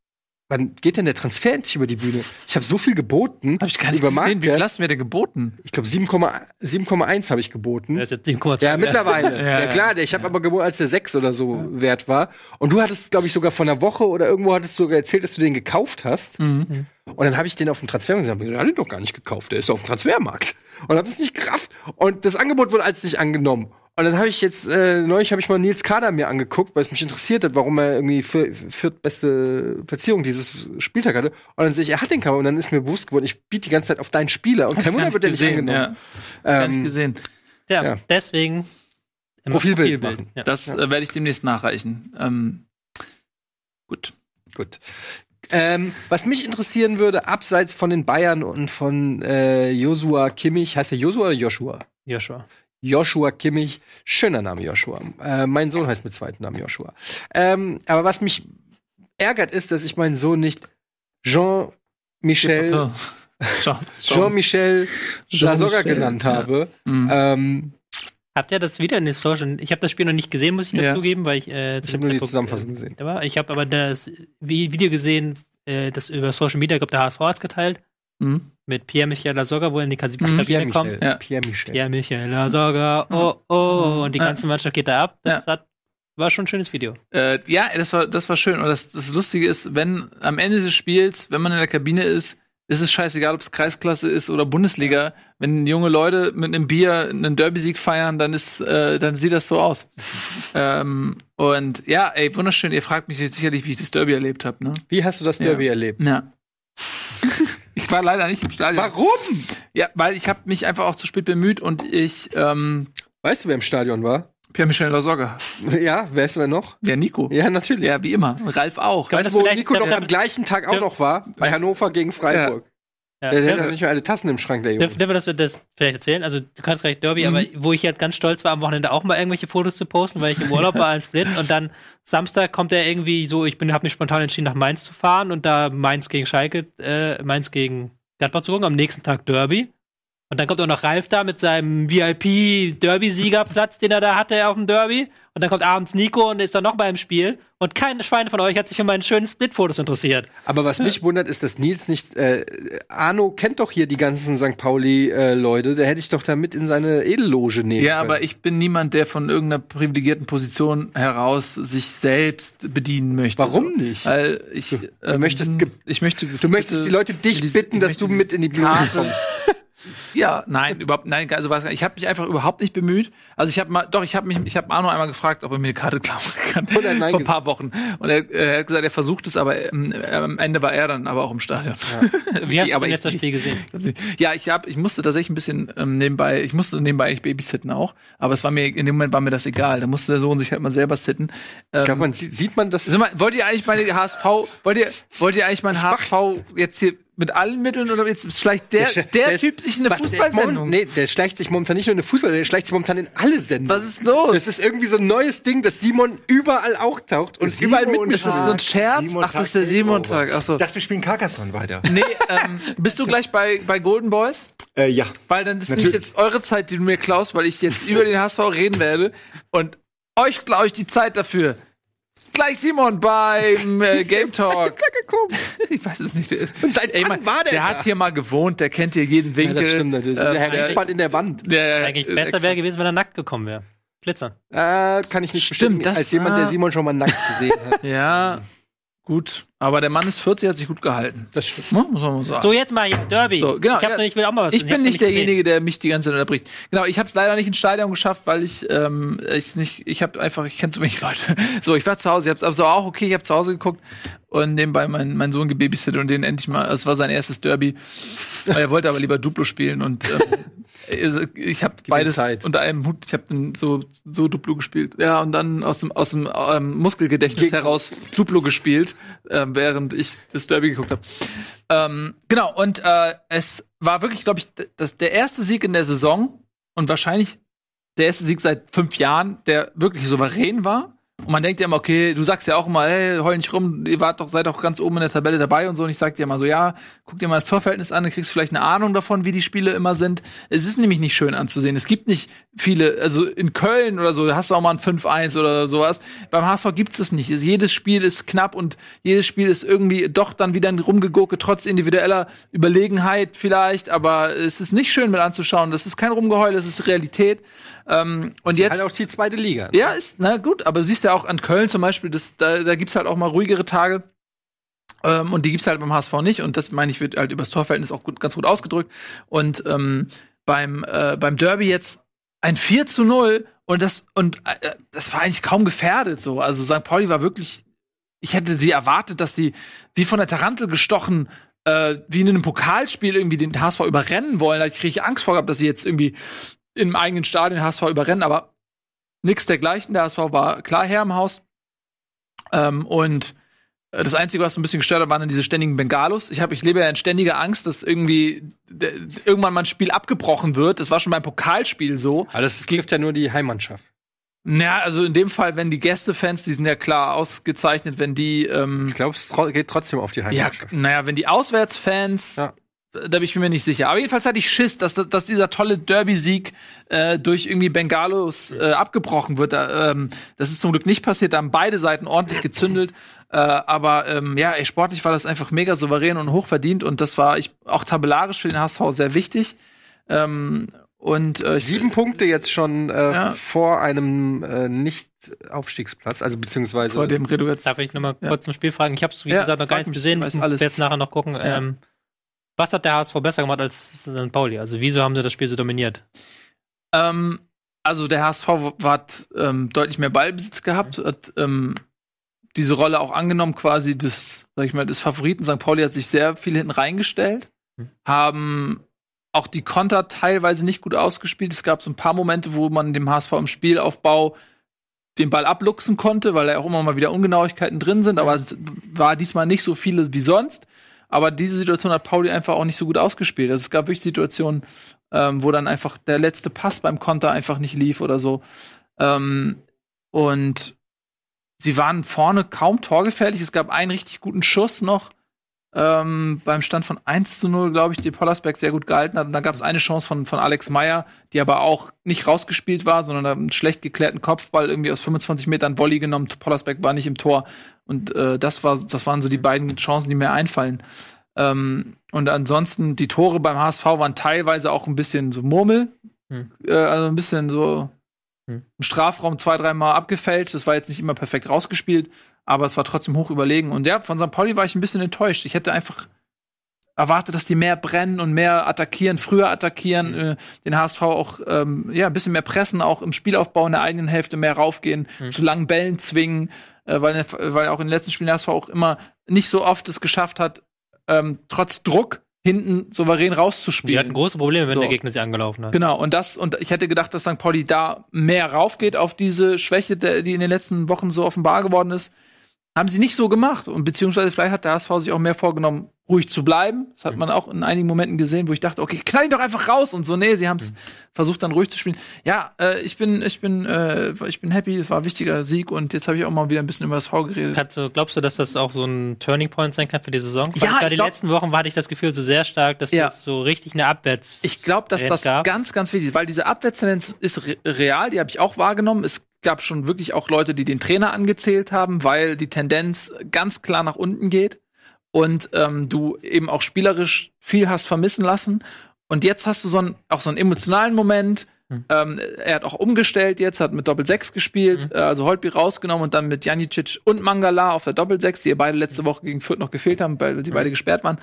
wann geht denn der Transfer endlich über die Bühne? Ich habe so viel geboten. Hab ich gar nicht über gesehen. Wie viel Marktwert. hast du mir denn geboten? Ich glaube 7,1 habe ich geboten. Der ist jetzt 7,2. Ja, mittlerweile. Ja, ja, ja. klar, der- ich habe aber geboten, als der 6 oder so wert war. Und du hattest, glaube ich, sogar vor einer Woche oder irgendwo hattest du sogar erzählt, dass du den gekauft hast. Mhm. Und dann habe ich den auf dem Transfermarkt gesagt, der hat den doch gar nicht gekauft, der ist auf dem Transfermarkt. Und habe es nicht gerafft. Und das Angebot wurde als nicht angenommen. Und dann habe ich jetzt, äh, neulich habe ich mal Nils Kader mir angeguckt, weil es mich interessiert hat, warum er irgendwie vier, viertbeste Platzierung dieses Spieltag hatte. Und dann sehe ich, er hat den Kader. Und dann ist mir bewusst geworden, ich biete die ganze Zeit auf deinen Spieler. Und kein Wunder wird der nicht angenommen. ja. Ähm, gesehen. Ja, Ja. deswegen immer Profilbild machen. Ja. Das äh, werde ich demnächst nachreichen. Ähm, gut. Gut. Ähm, was mich interessieren würde, abseits von den Bayern und von äh, Joshua Kimmich, heißt er Joshua oder Joshua? Joshua. Joshua Kimmich, schöner Name Joshua. Äh, mein Sohn heißt mit zweiten Namen Joshua. Ähm, aber was mich ärgert, ist, dass ich meinen Sohn nicht Jean-Michel Oh. Schau, schau. Jean-Michel Lasogga Jean-Michel, genannt ja. habe. Mhm. Ähm, Habt ihr das wieder in den Social? Ich habe das Spiel noch nicht gesehen, muss ich Ja. dazugeben, weil ich. Äh, ich habe nur die Zusammenfassung gesehen. Da war. Ich habe aber das Vi- Video gesehen, äh, das über Social Media, ich glaube, der HSV hat es geteilt, Mhm. mit Pierre-Michel Lasogga, wo er in die Kas- Mhm. Kabine kommt. Pierre-Michel. Ja. Pierre-Michel. Pierre-Michel Lasogga, oh, oh, und die ganze Mannschaft geht da ab. Das Ja. hat, war schon ein schönes Video. Äh, ja, das war, das war schön. Und das, das Lustige ist, wenn am Ende des Spiels, wenn man in der Kabine ist, ist es scheißegal, ob es Kreisklasse ist oder Bundesliga. Wenn junge Leute mit einem Bier einen Derby-Sieg feiern, dann ist, äh, dann sieht das so aus. ähm, und ja, ey, wunderschön. Ihr fragt mich jetzt sicherlich, wie ich das Derby erlebt habe, ne? Wie hast du das Ja. Derby erlebt? Ja. ich war leider nicht im Stadion. Warum? Ja, weil ich habe mich einfach auch zu spät bemüht und ich, ähm, Weißt du, wer im Stadion war? Pierre-Michel Lasogga. Ja, wer ist wer noch? Der Nico. Ja, natürlich. Ja, wie immer. Ralf auch. Weißt du, wo Nico noch da- am gleichen Tag auch noch war? Bei Hannover gegen Freiburg. Ja. Der, der Ja. hat nicht mehr alle Tassen im Schrank, der Junge. Darf, darf das, das vielleicht erzählen? Also, du kannst gleich Derby, Mhm. aber wo ich halt ganz stolz war, am Wochenende auch mal irgendwelche Fotos zu posten, weil ich im Urlaub war in Split und dann Samstag kommt er irgendwie so, ich bin, habe mich spontan entschieden, nach Mainz zu fahren und da Mainz gegen Schalke, äh, Mainz gegen Gladbach zu gucken, am nächsten Tag Derby. Und dann kommt auch noch Ralf da mit seinem VIP-Derby-Siegerplatz, den er da hatte auf dem Derby. Und dann kommt abends Nico und ist dann noch mal im Spiel. Und kein Schwein von euch hat sich für meine schönen Split-Fotos interessiert. Aber was mich wundert, ist, dass Nils nicht. Äh, Arno kennt doch hier die ganzen St. Pauli-Leute. der hätte ich doch da mit in seine Edelloge nehmen Ja, können. aber ich bin niemand, der von irgendeiner privilegierten Position heraus sich selbst bedienen möchte. Warum nicht? Weil ich ähm, möchtest ich möchte Du möchtest die Leute dich bitten, dass du mit in die Karte- kommst. Ja, nein, überhaupt nein, also was, ich habe mich einfach überhaupt nicht bemüht. Also ich habe mal doch, ich habe mich ich habe Arno einmal gefragt, ob er mir eine Karte klauen kann Und er nein vor ein paar Wochen und er, er hat gesagt, er versucht es, aber ähm, am Ende war er dann aber auch im Stadion. Wie hast du aber denn ich jetzt das. Spiel gesehen? Ich. Ja, ich hab, ich musste tatsächlich ein bisschen ähm, nebenbei, ich musste nebenbei eigentlich babysitten auch, aber es war mir in dem Moment war mir das egal. Da musste der Sohn sich halt mal selber sitten. Ähm, Ich glaub, man, sieht man das? Mal, wollt ihr eigentlich meine HSV, wollt ihr, wollt ihr eigentlich meinen HSV jetzt hier mit allen Mitteln oder jetzt ist vielleicht der, der, Der ist- Typ sich in eine der Fußballsendung? Nee, der schleicht sich momentan nicht nur in eine Fußball, der schleicht sich momentan in alle Sendungen. Was ist los? Das ist irgendwie so ein neues Ding, dass Simon überall auch taucht und überall mit Ist das so ein Scherz? Ach, das ist der Simon-Tag. Ach so. Ich dachte, wir spielen Carcassonne weiter. Nee, ähm, bist du gleich bei, bei Golden Boys? Äh, ja. Weil dann ist nämlich jetzt eure Zeit, die du mir klaust, weil ich jetzt über den HSV reden werde. Und euch klaue ich die Zeit dafür. Gleich Simon beim äh, Game Talk. ich weiß es nicht. Und seit Ey, man, war der der hat hier mal gewohnt, der kennt hier jeden Ja, Winkel. das stimmt natürlich. Ähm, der der- Hängt in der Wand. der, Eigentlich besser wäre gewesen, wenn er nackt gekommen wäre. Glitzern. Äh, kann ich nicht Stimmt, bestätigen, das als jemand, der Simon schon mal nackt gesehen hat. Ja, gut. Aber der Mann ist 40, hat sich gut gehalten. Das stimmt. Ne? Muss man mal sagen. So, jetzt mal hier, Derby. So, genau, ich, hab's ja. noch- ich will auch mal was Ich bin nicht derjenige, der mich die ganze Zeit unterbricht. Genau, ich habe es leider nicht ins Stadion geschafft, weil ich ähm, ich nicht, ich habe einfach, ich kenne zu wenig Leute. So, ich war zu Hause, ich habe also auch okay, ich habe zu Hause geguckt und nebenbei mein, mein Sohn gebabysittet und den endlich mal, es war sein erstes Derby. er wollte aber lieber Duplo spielen und ähm, ich habe beides Zeit. unter einem Hut. Ich habe dann so so Duplo gespielt. Ja, und dann aus dem aus dem ähm, Muskelgedächtnis Ge- heraus Duplo gespielt, äh, während ich das Derby geguckt habe. Ähm, genau, und äh, es war wirklich, glaube ich, das, der erste Sieg in der Saison und wahrscheinlich der erste Sieg seit fünf Jahren, der wirklich souverän war. Und man denkt ja immer, okay, du sagst ja auch immer, hey, heul nicht rum, ihr wart doch, seid doch ganz oben in der Tabelle dabei und so. Und ich sag dir immer so, ja, guck dir mal das Torverhältnis an, dann kriegst du vielleicht eine Ahnung davon, wie die Spiele immer sind. Es ist nämlich nicht schön anzusehen. Es gibt nicht viele, also in Köln oder so, hast du auch mal ein 5-1 oder sowas. Beim HSV gibt's es nicht. Es- Jedes Spiel ist knapp und jedes Spiel ist irgendwie doch dann wieder rumgegurke, trotz individueller Überlegenheit vielleicht. Aber es ist nicht schön mit anzuschauen. Das ist kein Rumgeheul, das ist Realität. Ähm, und jetzt Halt auch die zweite Liga. ja, ist, na gut, aber du siehst ja auch an Köln zum Beispiel, das, da, da gibt's halt auch mal ruhigere Tage. Ähm, und die gibt's halt beim HSV nicht. Und das meine ich, wird halt übers Torverhältnis auch gut, ganz gut ausgedrückt. Und ähm, beim, äh, beim Derby jetzt ein 4 zu 0 und das, und äh, das war eigentlich kaum gefährdet so. Also St. Pauli war wirklich, ich hätte sie erwartet, dass die wie von der Tarantel gestochen äh, wie in einem Pokalspiel irgendwie den HSV überrennen wollen. Da hab ich Angst vor gehabt, dass sie jetzt irgendwie im eigenen Stadion HSV überrennen, aber nix dergleichen. Der HSV war klar Herr im Haus. Ähm, und äh, das Einzige, was so ein bisschen gestört hat, waren dann diese ständigen Bengalos. Ich, hab, ich lebe ja in ständiger Angst, dass irgendwie irgendwann mal ein Spiel abgebrochen wird. Das war schon beim Pokalspiel so. Aber das trifft ja nur die Heimmannschaft. Ja, also in dem Fall, wenn die Gästefans, die sind ja klar ausgezeichnet, wenn die ähm, Ich glaube, es geht trotzdem auf die ja, Heimmannschaft. naja, wenn die Auswärtsfans, Ja. Da bin ich mir nicht sicher. Aber jedenfalls hatte ich Schiss, dass, dass dieser tolle Derby-Sieg äh, durch irgendwie Bengalos äh, abgebrochen wird. Da, ähm, das ist zum Glück nicht passiert. Da haben beide Seiten ordentlich gezündelt. Äh, aber ähm, ja, ey, sportlich war das einfach mega souverän und hochverdient. Und das war ich auch tabellarisch für den HSV sehr wichtig. Ähm, und äh, Sieben Punkte jetzt schon äh, Ja. vor einem äh, Nicht-Aufstiegsplatz, also beziehungsweise vor dem Redu jetzt. Darf ich noch mal Ja. kurz ein Spiel fragen? Ich habe es, wie Ja, gesagt, noch gar nicht gesehen. ich werde jetzt nachher noch gucken. Ja. Ähm, was hat der HSV besser gemacht als St. Pauli? Also wieso haben sie das Spiel so dominiert? Ähm, also der HSV hat ähm, deutlich mehr Ballbesitz gehabt, hat ähm, diese Rolle auch angenommen, quasi des, sag ich mal, des Favoriten. St. Pauli hat sich sehr viel hinten reingestellt, Hm. haben auch die Konter teilweise nicht gut ausgespielt. Es gab so ein paar Momente, wo man dem HSV im Spielaufbau den Ball abluchsen konnte, weil da auch immer mal wieder Ungenauigkeiten drin sind, aber es war diesmal nicht so viele wie sonst. Aber diese Situation hat Pauli einfach auch nicht so gut ausgespielt. Also es gab wirklich Situationen, ähm, wo dann einfach der letzte Pass beim Konter einfach nicht lief oder so. Ähm, und sie waren vorne kaum torgefährlich. Es gab einen richtig guten Schuss noch. Ähm, beim Stand von 1 zu 0, glaube ich, die Pollersberg sehr gut gehalten hat. Und dann gab es eine Chance von, von Alex Meyer, die aber auch nicht rausgespielt war, sondern einen schlecht geklärten Kopfball irgendwie aus 25 Metern Volley genommen. Pollersberg war nicht im Tor. Und äh, das, war, das waren so die beiden Chancen, die mir einfallen. Ähm, und ansonsten, die Tore beim HSV waren teilweise auch ein bisschen so Murmel. Hm. Äh, also ein bisschen so Hm. im Strafraum zwei, dreimal abgefälscht. Das war jetzt nicht immer perfekt rausgespielt, aber es war trotzdem hoch überlegen. Und ja, von St. Pauli war ich ein bisschen enttäuscht. Ich hätte einfach erwartet, dass die mehr brennen und mehr attackieren, früher attackieren, äh, den HSV auch ähm, ja ein bisschen mehr pressen, auch im Spielaufbau in der eigenen Hälfte mehr raufgehen, zu langen Bällen zwingen, äh, weil, weil auch in den letzten Spielen der HSV auch immer nicht so oft es geschafft hat, ähm, trotz Druck hinten souverän rauszuspielen. Die hatten große Probleme, wenn So. der Gegner sie angelaufen hat. Genau, und das, und ich hätte gedacht, dass St. Pauli da mehr raufgeht auf diese Schwäche, die in den letzten Wochen so offenbar geworden ist. Haben sie nicht so gemacht. Und beziehungsweise vielleicht hat der HSV sich auch mehr vorgenommen, ruhig zu bleiben. Das hat man auch in einigen Momenten gesehen, wo ich dachte, okay, knall ihn doch einfach raus und so. Nee, sie haben es versucht dann ruhig zu spielen. Ja, äh, ich bin, ich bin, äh, ich bin happy, es war ein wichtiger Sieg und jetzt habe ich auch mal wieder ein bisschen über das V geredet. Du, glaubst du, dass das auch so ein Turning Point sein kann für die Saison? Ja, Weil ich die glaub- letzten Wochen hatte ich das Gefühl so sehr stark, dass Ja. das so richtig eine Abwärts. Ich glaube, dass Trend das gab. ganz, ganz wichtig ist, weil diese Abwärtstendenz ist re real, die habe ich auch wahrgenommen. Es gab schon wirklich auch Leute, die den Trainer angezählt haben, weil die Tendenz ganz klar nach unten geht und ähm, du eben auch spielerisch viel hast vermissen lassen. Und jetzt hast du so einen, auch so einen emotionalen Moment. Mhm. Ähm, er hat auch umgestellt jetzt, hat mit Doppel 6 gespielt, mhm. äh, also Holtby rausgenommen und dann mit Janicic und Mangala auf der Doppel 6, die beide letzte Woche gegen Fürth noch gefehlt haben, weil die mhm. beide gesperrt waren.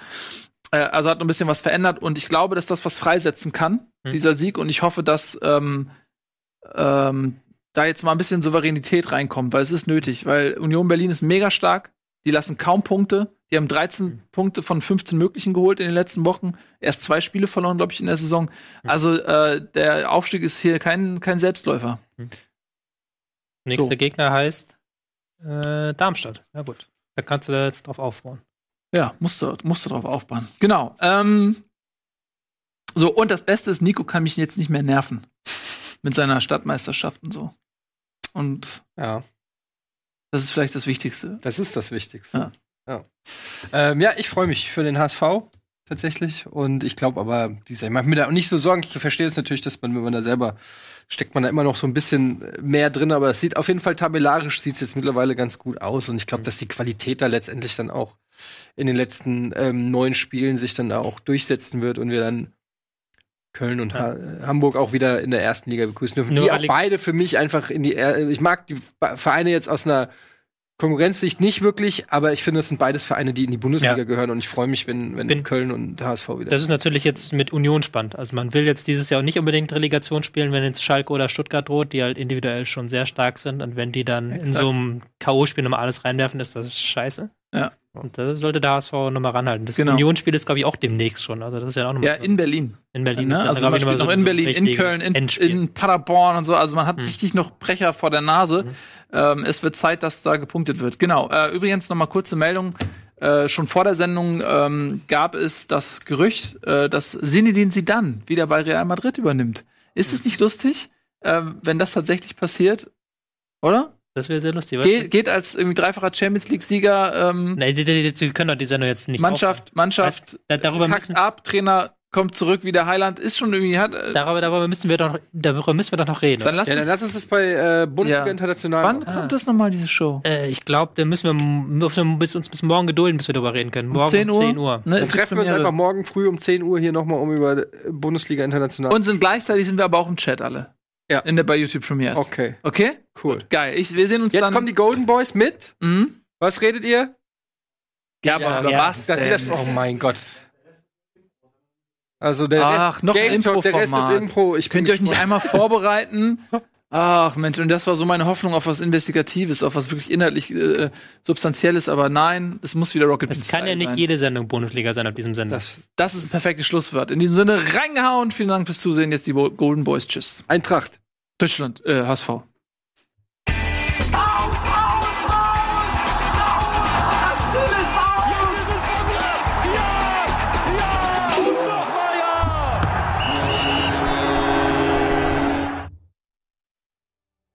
Äh, also hat noch ein bisschen was verändert und ich glaube, dass das was freisetzen kann, mhm. dieser Sieg. Und ich hoffe, dass ähm, ähm, da jetzt mal ein bisschen Souveränität reinkommt, weil es ist nötig, weil Union Berlin ist mega stark, die lassen kaum Punkte. Die haben 13 mhm. Punkte von 15 möglichen geholt in den letzten Wochen. Erst zwei Spiele verloren, glaube ich, in der Saison. Mhm. Also äh, der Aufstieg ist hier kein, kein Selbstläufer. Mhm. Nächster so. Gegner heißt äh, Darmstadt. Ja gut, da kannst du da jetzt drauf aufbauen. Ja, musst du, musst du drauf aufbauen. Genau. Ähm, so, und das Beste ist, Nico kann mich jetzt nicht mehr nerven. Mit seiner Stadtmeisterschaft und so. Und ja. Das ist vielleicht das Wichtigste. Das ist das Wichtigste. Ja, ja. Ähm, ja ich freue mich für den HSV tatsächlich. Und ich glaube aber, wie gesagt, ich mache mir da auch nicht so Sorgen. Ich verstehe es natürlich, dass man, wenn man da selber steckt man da immer noch so ein bisschen mehr drin, aber es sieht auf jeden Fall tabellarisch sieht es jetzt mittlerweile ganz gut aus. Und ich glaube, dass die Qualität da letztendlich dann auch in den letzten ähm, neun Spielen sich dann auch durchsetzen wird und wir dann Köln und ja. ha Hamburg auch wieder in der ersten Liga begrüßen dürfen. Nur die auch beide für mich einfach in die. Er ich mag die Vereine jetzt aus einer Konkurrenzsicht nicht wirklich, aber ich finde, es sind beides Vereine, die in die Bundesliga ja. gehören und ich freue mich, wenn, wenn Bin, Köln und HSV wieder. Das ist natürlich jetzt mit Union spannend. Also man will jetzt dieses Jahr auch nicht unbedingt Relegation spielen, wenn jetzt Schalke oder Stuttgart droht, die halt individuell schon sehr stark sind und wenn die dann Exakt. in so einem K.O.-Spiel nochmal alles reinwerfen, ist das scheiße. Ja. Und da sollte der HSV nochmal ranhalten. Das genau. Unionsspiel ist, glaube ich, auch demnächst schon. Also das ist ja auch nochmal. Ja, in Berlin. In Berlin. Ja, ne? also man spielt noch in Berlin, in Köln, in, in, Paderborn und so. Also man hat hm. richtig noch Brecher vor der Nase. Hm. Ähm, es wird Zeit, dass da gepunktet wird. Genau. Äh, übrigens nochmal kurze Meldung. Äh, schon vor der Sendung ähm, gab es das Gerücht, äh, dass Sinedin Sidan wieder bei Real Madrid übernimmt. Ist es nicht lustig, äh, wenn das tatsächlich passiert? Oder? Das wäre sehr lustig. Ge geht als irgendwie dreifacher Champions League-Sieger. Ähm, Nein, die, die, die, können doch die Sendung jetzt nicht. Mannschaft, aufnehmen. Mannschaft, weißt, darüber hackt ab, Trainer kommt zurück, wie der Heiland ist schon irgendwie hat. Äh darüber, darüber müssen wir doch, darüber müssen wir doch noch reden. Dann lass, ja, dann lass uns das bei äh, Bundesliga ja. International. Wann ah. kommt das nochmal diese Show? Äh, ich glaube, da müssen wir müssen bis, uns bis morgen gedulden, bis wir darüber reden können. Morgen um 10 Uhr. 10 Uhr. Ne, dann treffen wir uns einfach morgen früh um 10 Uhr hier nochmal um über Bundesliga International. Und sind gleichzeitig sind wir aber auch im Chat alle. Ja. In der bei YouTube Premiere. Okay. Okay? Cool. Geil. Ich, wir sehen uns Jetzt dann. kommen die Golden Boys mit. Mhm. Was redet ihr? Ja, aber ja, ja. was? Denn? Das, oh mein Gott. Also der Ach, noch Game Talk, der Rest ist Info. Ich Könnt ihr euch nicht einmal vorbereiten? Ach Mensch, und das war so meine Hoffnung auf was Investigatives, auf was wirklich inhaltlich äh, Substanzielles, aber nein, es muss wieder Rocket Beans Es kann ja nicht sein. jede Sendung Bundesliga sein auf diesem Sender. Das, das ist ein perfektes Schlusswort. In diesem Sinne, reingehauen. Vielen Dank fürs Zusehen. Jetzt die Golden Boys. Tschüss. Eintracht. Deutschland, äh, HSV.